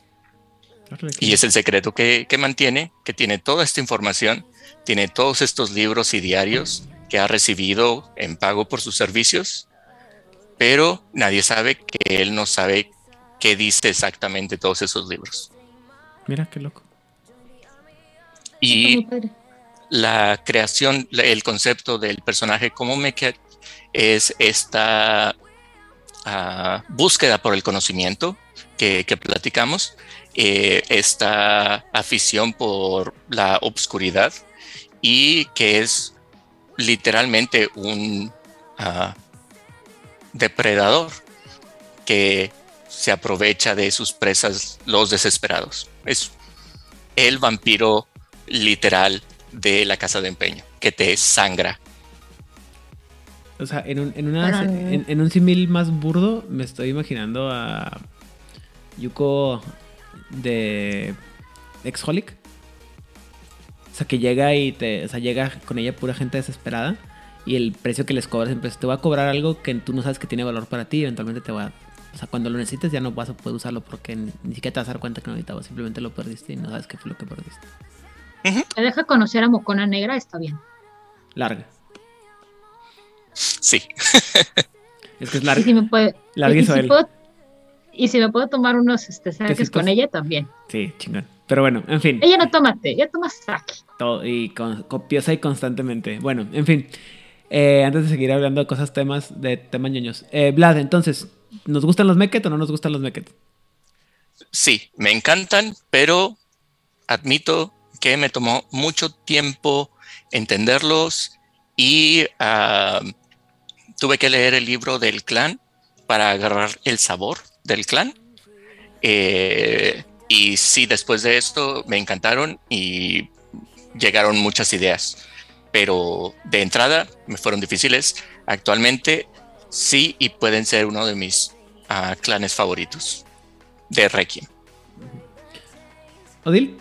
Y es el secreto que, mantiene, que tiene toda esta información, tiene todos estos libros y diarios que ha recibido en pago por sus servicios, pero nadie sabe que él no sabe qué dice exactamente todos esos libros. Mira qué loco. Y la creación, el concepto del personaje como Meket es esta ah, búsqueda por el conocimiento que, platicamos, eh, esta afición por la obscuridad y que es literalmente un ah, depredador que se aprovecha de sus presas, los desesperados. Es el vampiro literal de la casa de empeño, que te sangra. O sea, en un, en, en, un símil más burdo, me estoy imaginando a Yuko de Exholic. O sea, que llega y te. O sea, llega con ella pura gente desesperada. Y el precio que les cobras siempre te va a cobrar algo que tú no sabes que tiene valor para ti. eventualmente te va a. O sea, cuando lo necesites ya no vas a poder usarlo porque ni, siquiera te vas a dar cuenta que no necesitabas. Simplemente lo perdiste y no sabes qué fue lo que perdiste. Te deja conocer a Mocona Negra, está bien. Larga. Sí. es que es larga. Y si me puede, y, si puedo, y si me puedo tomar unos este, saques con ella también. Sí, chingón. Pero bueno, en fin. Ella no toma té, ella toma saque. Todo, y con, copiosa y constantemente. Bueno, en fin. Eh, antes de seguir hablando de cosas, temas de temas ñoños. Eh, Vlad, entonces, ¿nos gustan los Meket o no nos gustan los Meket? Sí, me encantan, pero admito que me tomó mucho tiempo entenderlos y ah, tuve que leer el libro del clan para agarrar el sabor del clan. Eh, y sí, después de esto me encantaron y llegaron muchas ideas, pero de entrada me fueron difíciles. Actualmente sí y pueden ser uno de mis ah, clanes favoritos de Requiem. Odil.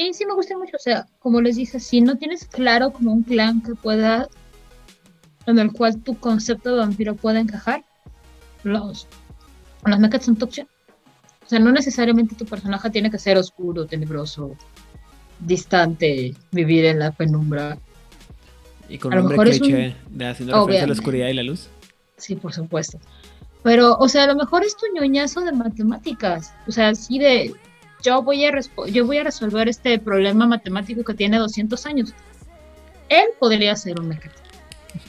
Sí, sí me gusta mucho. O sea, como les dije, si no tienes claro como un clan que pueda, en el cual tu concepto de vampiro pueda encajar, los, los mechas son tu opción. O sea, no necesariamente tu personaje tiene que ser oscuro, tenebroso, distante, vivir en la penumbra. Y con un nombre cliché de haciendo referencia a la oscuridad y la luz. Sí, por supuesto. Pero, o sea, a lo mejor es tu ñoñazo de matemáticas. O sea, así de, yo voy a, yo voy a resolver este problema matemático que tiene 200 años. Él podría ser un mecánico.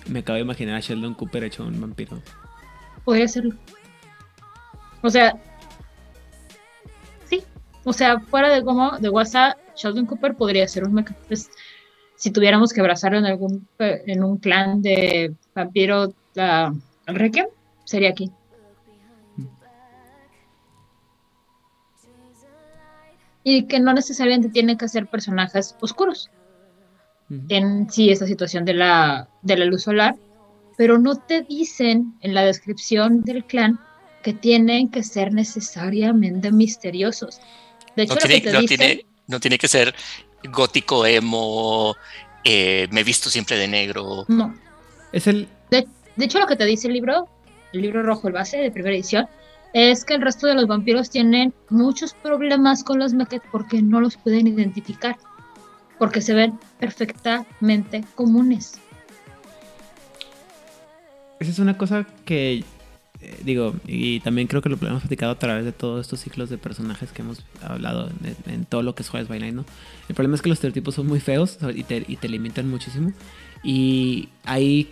Me acabo de imaginar a Sheldon Cooper hecho un vampiro. Podría serlo. O sea, sí. O sea, fuera de como de WhatsApp, Sheldon Cooper podría ser un mecánico. Pues, si tuviéramos que abrazarlo en algún en un clan de vampiro la Requiem, sería aquí. Y que no necesariamente tienen que ser personajes oscuros. En sí, esta situación de la, de la luz solar, pero no te dicen en la descripción del clan que tienen que ser necesariamente misteriosos. De hecho, no, lo tiene, que te no dicen, tiene- no tiene que ser gótico, emo, eh, me visto siempre de negro. no. Es el. De, de hecho, lo que te dice el libro, el libro rojo, el base de primera edición, es que el resto de los vampiros tienen muchos problemas con los Meket porque no los pueden identificar, porque se ven perfectamente comunes. Esa es una cosa que. eh, digo, y también creo que lo hemos platicado a través de todos estos ciclos de personajes que hemos hablado en, todo lo que es Night, ¿no? El problema es que los estereotipos son muy feos y te, y te limitan muchísimo. Y hay.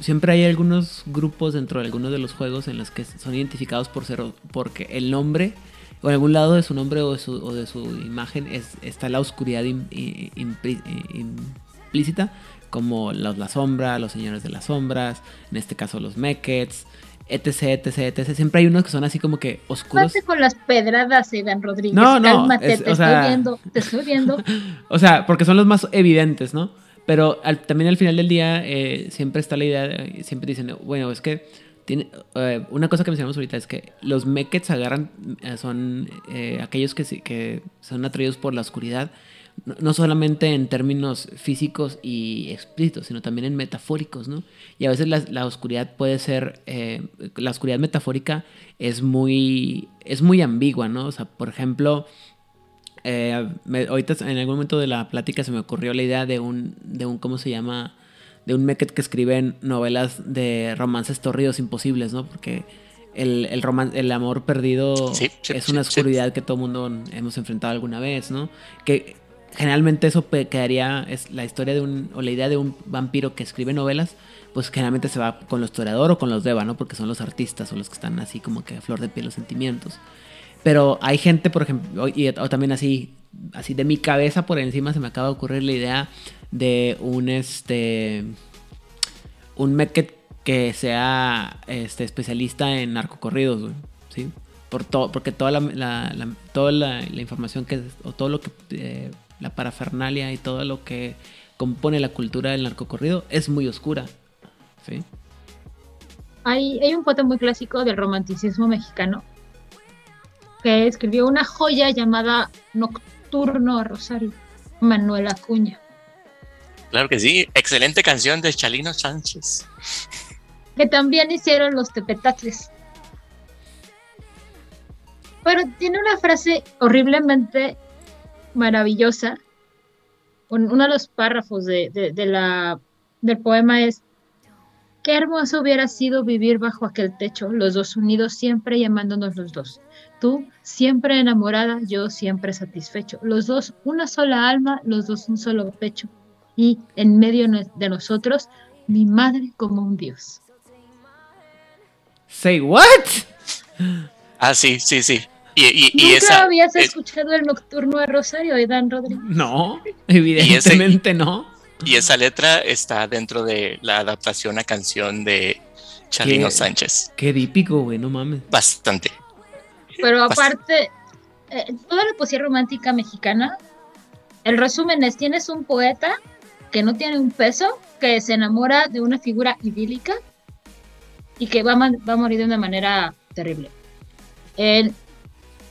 Siempre hay algunos grupos dentro de algunos de los juegos en los que son identificados por ser porque el nombre o en algún lado de su nombre o de su, o de su imagen es, está la oscuridad implícita, como los La Sombra, los Señores de las Sombras, en este caso los Mekets, etc, etc, etc. Siempre hay unos que son así como que oscuros. Con las pedradas, Iván Rodríguez. No, no, Cálmate, es- te o estoy viendo, te estoy viendo. O sea, porque son los más evidentes, ¿no? Pero también al final del día eh, siempre está la idea, de- siempre dicen, bueno, es que tiene, eh, una cosa que mencionamos ahorita es que los Mekets agarran, eh, son aquellos que, que son atraídos por la oscuridad, no, no solamente en términos físicos y explícitos, sino también en metafóricos, ¿no? Y a veces la, la oscuridad puede ser, la oscuridad metafórica es muy, es muy ambigua, ¿no? O sea, por ejemplo... Eh, me- ahorita en algún momento de la plática se me ocurrió la idea de un, de un ¿cómo se llama? De un Meket que escribe novelas de romances torridos imposibles, ¿no? Porque el, el, roman- el amor perdido Sí, sí, es una sí. oscuridad que todo mundo hemos enfrentado alguna vez, ¿no? Que generalmente eso quedaría, es la historia de un, o la idea de un vampiro que escribe novelas, pues generalmente se va con los historiador o con los deva, ¿no? Porque son los artistas o los que están así como que a flor de piel los sentimientos. Pero hay gente, por ejemplo, y, o también así, así de mi cabeza por encima se me acaba de ocurrir la idea de un este un que sea este especialista en narcocorridos, güey, ¿sí? Por todo, porque toda la, toda la, información que o todo lo que eh, la parafernalia y todo lo que compone la cultura del narcocorrido es muy oscura, ¿sí? Hay, hay un poeta muy clásico del romanticismo mexicano que escribió una joya llamada Nocturno a Rosario, Manuel Acuña. Claro que sí. Excelente canción de Chalino Sánchez. que también hicieron los tepetatles. Pero tiene una frase horriblemente maravillosa. Un- Uno de los párrafos de, de- de la, del poema es, qué hermoso hubiera sido vivir bajo aquel techo, los dos unidos siempre llamándonos los dos. Tú siempre enamorada, yo siempre satisfecho. Los dos una sola alma, los dos un solo pecho. Y en medio de nosotros, mi madre como un dios. Say what? Ah, sí, sí, sí. Y, y- y ¿Nunca esa. habías es- escuchado el nocturno de Rosario de Dan Rodríguez? No, evidentemente no. Y esa letra está dentro de la adaptación a canción de Chalino ¿Qué? Sánchez. Qué dípico, güey, no mames. Bastante. Pero aparte, eh, toda la poesía romántica mexicana, el resumen es, tienes un poeta que no tiene un peso, que se enamora de una figura idílica y que va va a morir de una manera terrible. El-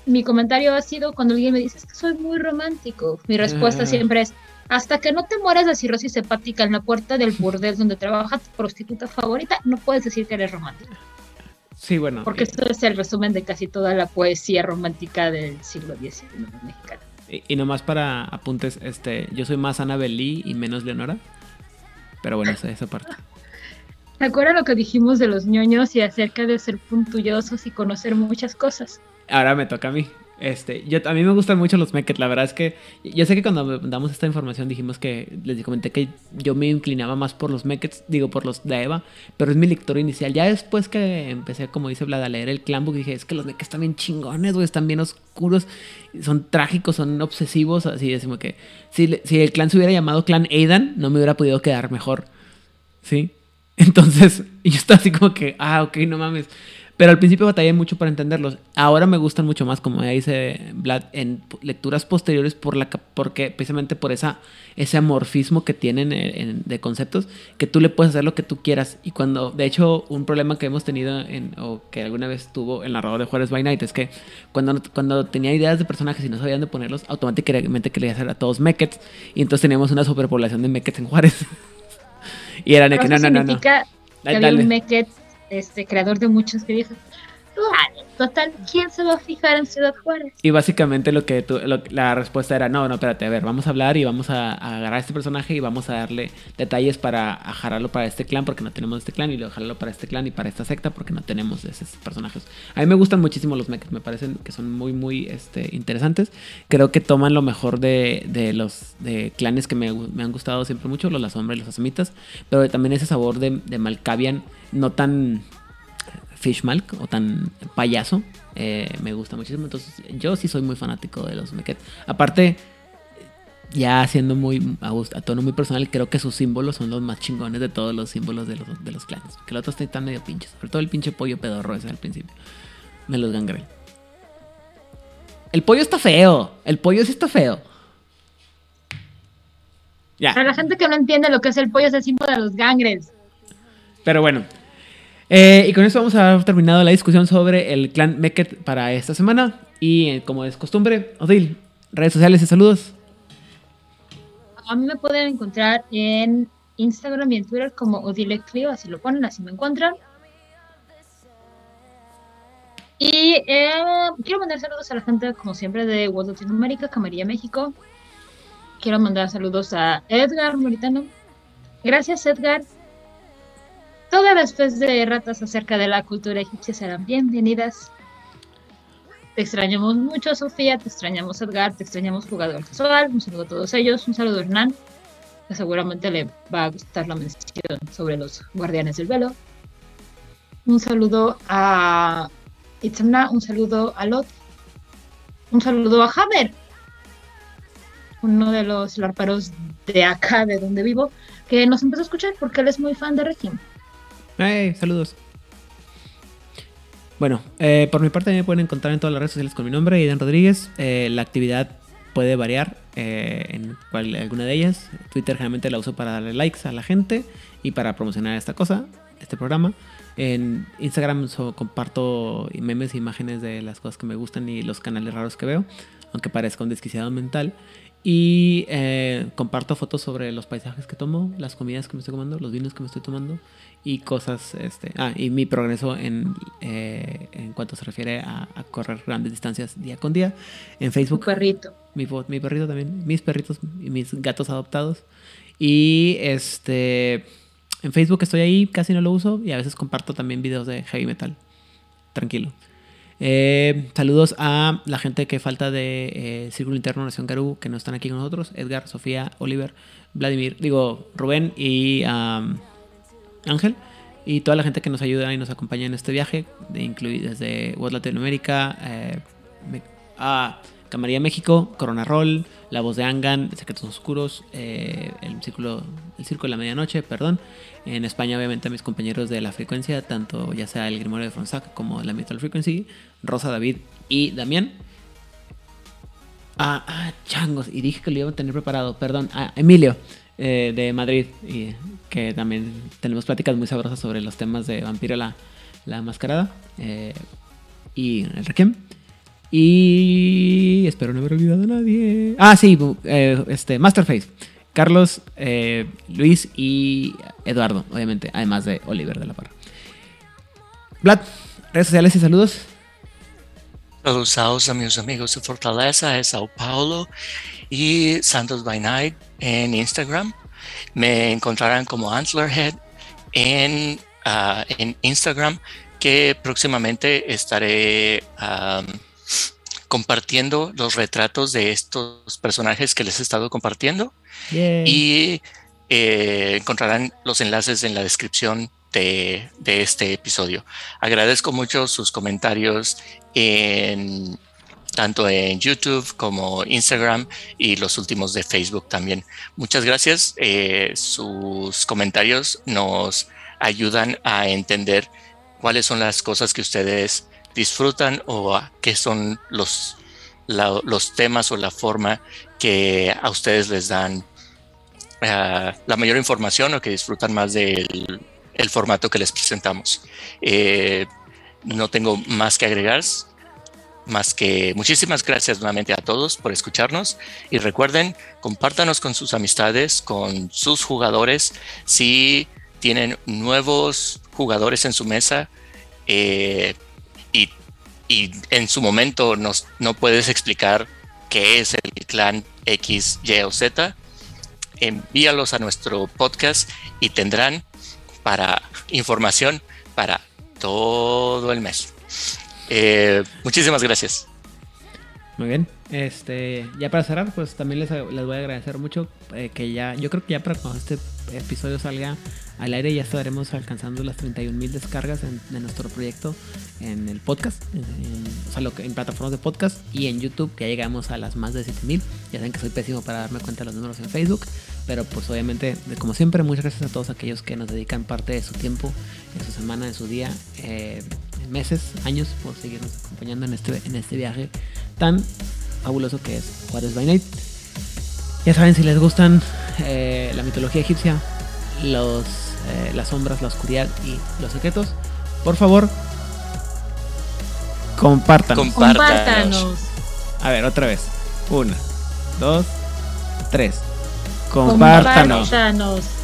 mi comentario ha sido cuando alguien me dice, es que soy muy romántico. Mi respuesta Ah. siempre es, hasta que no te mueras de cirrosis hepática en la puerta del burdel donde trabaja tu prostituta favorita, no puedes decir que eres romántico. Sí, bueno. Porque eh, esto es el resumen de casi toda la poesía romántica del siglo XIX mexicano. Y, y nomás para apuntes, este, yo soy más Lee y menos Leonora. Pero bueno, esa, esa parte. Recuerda lo que dijimos de los ñoños y acerca de ser puntullosos y conocer muchas cosas. Ahora me toca a mí. Este, yo, a mí me gustan mucho los Meket. La verdad es que yo sé que cuando damos esta información dijimos que les comenté que yo me inclinaba más por los Mekets, digo por los de Eva, pero es mi lector inicial. Ya después que empecé, como dice Vlad, a leer el Clanbook, dije, es que los Mekets están bien chingones, güey, están bien oscuros, son trágicos, son obsesivos, así decimos que si, si el clan se hubiera llamado Clan Aidan, no me hubiera podido quedar mejor. ¿Sí? Entonces, yo estaba así como que, ah, ok, no mames. Pero al principio batallé mucho para entenderlos. Ahora me gustan mucho más, como ya dice Vlad, en lecturas posteriores por la, porque precisamente por esa, ese amorfismo que tienen eh, de conceptos, que tú le puedes hacer lo que tú quieras. Y cuando, de hecho, un problema que hemos tenido, en, o que alguna vez tuvo el narrador de Juárez by Night, es que cuando, cuando tenía ideas de personajes y no sabían de ponerlos, automáticamente quería hacer a todos Mekets. Y entonces teníamos una superpoblación de Mekets en Juárez. y eran de que no, no, no, no. Que había un Meket este, creador de muchos que dijo, total, ¿quién se va a fijar en Ciudad Juárez? Y básicamente lo que la respuesta era, no, no, espérate, a ver, vamos a hablar y vamos a, agarrar a este personaje y vamos a darle detalles para ajararlo para este clan porque no tenemos este clan y luego jalarlo para este clan y para esta secta porque no tenemos esos personajes. A mí me gustan muchísimo los mechas, me parecen que son muy, muy este, interesantes. Creo que toman lo mejor de, de los de clanes que me, me, han gustado siempre mucho, los La Sombra y los Asamitas, pero también ese sabor de, de Malkavian no tan Fishmalk o tan payaso. Eh, me gusta muchísimo. Entonces, yo sí soy muy fanático de los Meket. Aparte, ya siendo muy a, tono muy personal, creo que sus símbolos son los más chingones de todos los símbolos de los, de los clanes. Que los otros están medio pinches. Sobre todo el pinche pollo pedorro ese al principio. Me los gangrel. El pollo está feo. El pollo sí está feo. Ya. Para la gente que no entiende lo que es el pollo, es el símbolo de los gangres. Pero bueno, eh, y con eso vamos a haber terminado la discusión sobre el clan Meket para esta semana. Y eh, como es costumbre, Odil, redes sociales y saludos. A mí me pueden encontrar en Instagram y en Twitter como Odile Clio, así lo ponen, así me encuentran. Y eh, quiero mandar saludos a la gente, como siempre, de World Latinoamérica, Camarilla México. Quiero mandar saludos a Edgar Moritano. Gracias, Edgar. Todas las fe de ratas acerca de la cultura egipcia serán bienvenidas. Te extrañamos mucho, Sofía, te extrañamos, Edgar, te extrañamos, jugador casual. Un saludo a todos ellos, un saludo a Hernán, que seguramente le va a gustar la mención sobre los guardianes del velo. Un saludo a Itzamna, un saludo a Lot, un saludo a Hammer, uno de los larparos de acá, de donde vivo, que nos empezó a escuchar porque él es muy fan de Regime. Hey, saludos. Bueno, eh, por mi parte me pueden encontrar en todas las redes sociales con mi nombre, Iden Rodríguez. Eh, la actividad puede variar eh, en alguna de ellas. Twitter generalmente la uso para darle likes a la gente y para promocionar esta cosa, este programa. En Instagram comparto memes e imágenes de las cosas que me gustan y los canales raros que veo, aunque parezca un desquiciado mental. Y comparto fotos sobre los paisajes que tomo, las comidas que me estoy tomando, los vinos que me estoy tomando y cosas, este, ah, y mi progreso en, eh, en cuanto se refiere a, correr grandes distancias día con día. En Facebook. Mi perrito. Mi, mi perrito también, mis perritos y mis gatos adoptados. Y este, en Facebook estoy ahí, casi no lo uso y a veces comparto también videos de heavy metal. Tranquilo. Eh, saludos a la gente que falta de eh, Círculo Interno Nación Garú, que no están aquí con nosotros. Edgar, Sofía, Oliver, Vladimir, digo, Rubén y... Ángel y toda la gente que nos ayuda y nos acompaña en este viaje, de desde World Latinoamérica, eh, a Camarilla México, Corona Roll, La Voz de Angan, Secretos Oscuros, eh, el, círculo, el Circo de la Medianoche, perdón. En España, obviamente, a mis compañeros de la frecuencia, tanto ya sea el Grimorio de Fonsac como la Metal Frequency, Rosa, David y Damián. Ah, ah, changos, y dije que lo iba a tener preparado, perdón, a Emilio. Eh, de Madrid, y que también tenemos pláticas muy sabrosas sobre los temas de Vampiro la, la Mascarada eh, y el Requiem. Y espero no haber olvidado a nadie. Ah, sí, eh, este, Masterface. Carlos, Luis y Eduardo, obviamente, además de Oliver de la Parra. Vlad, redes sociales y saludos. Saludos a mis amigos de Fortaleza, de Sao Paulo y Santos by Night en Instagram. Me encontrarán como Antlerhead en, ah, en Instagram, que próximamente estaré compartiendo los retratos de estos personajes que les he estado compartiendo. Y eh, encontrarán los enlaces en la descripción de, de, este episodio. Agradezco mucho sus comentarios en tanto en YouTube como Instagram y los últimos de Facebook también. Muchas gracias. Eh, sus comentarios nos ayudan a entender cuáles son las cosas que ustedes disfrutan o qué son los, los temas o la forma que a ustedes les dan eh, la mayor información o que disfrutan más del el formato que les presentamos. Eh, no tengo más que agregar, más que muchísimas gracias nuevamente a todos por escucharnos y recuerden, compártanos con sus amistades, con sus jugadores, si tienen nuevos jugadores en su mesa eh, y, en su momento nos, no puedes explicar qué es el clan X, Y o Z, envíalos a nuestro podcast y tendrán para información para todo el mes. Eh, muchísimas gracias. Muy bien. Este, ya para cerrar, pues también les, voy a agradecer mucho eh, que ya, yo creo que ya para cuando este episodio salga al aire ya estaremos alcanzando las 31 mil descargas en, de nuestro proyecto en el podcast, o sea, en plataformas de podcast y en YouTube, que ya llegamos a las más de 7 mil. Ya saben que soy pésimo para darme cuenta de los números en Facebook, pero pues obviamente, como siempre, muchas gracias a todos aquellos que nos dedican parte de su tiempo, en su semana, en su día, eh, meses, años, por seguirnos acompañando en este, en este viaje tan fabuloso que es Juárez by Night. Ya saben, si les gustan eh, la mitología egipcia, los eh, las sombras, la oscuridad y los secretos, por favor, compártanos. Compártanos. A ver, otra vez. Una, dos, tres. Compártanos. compártanos.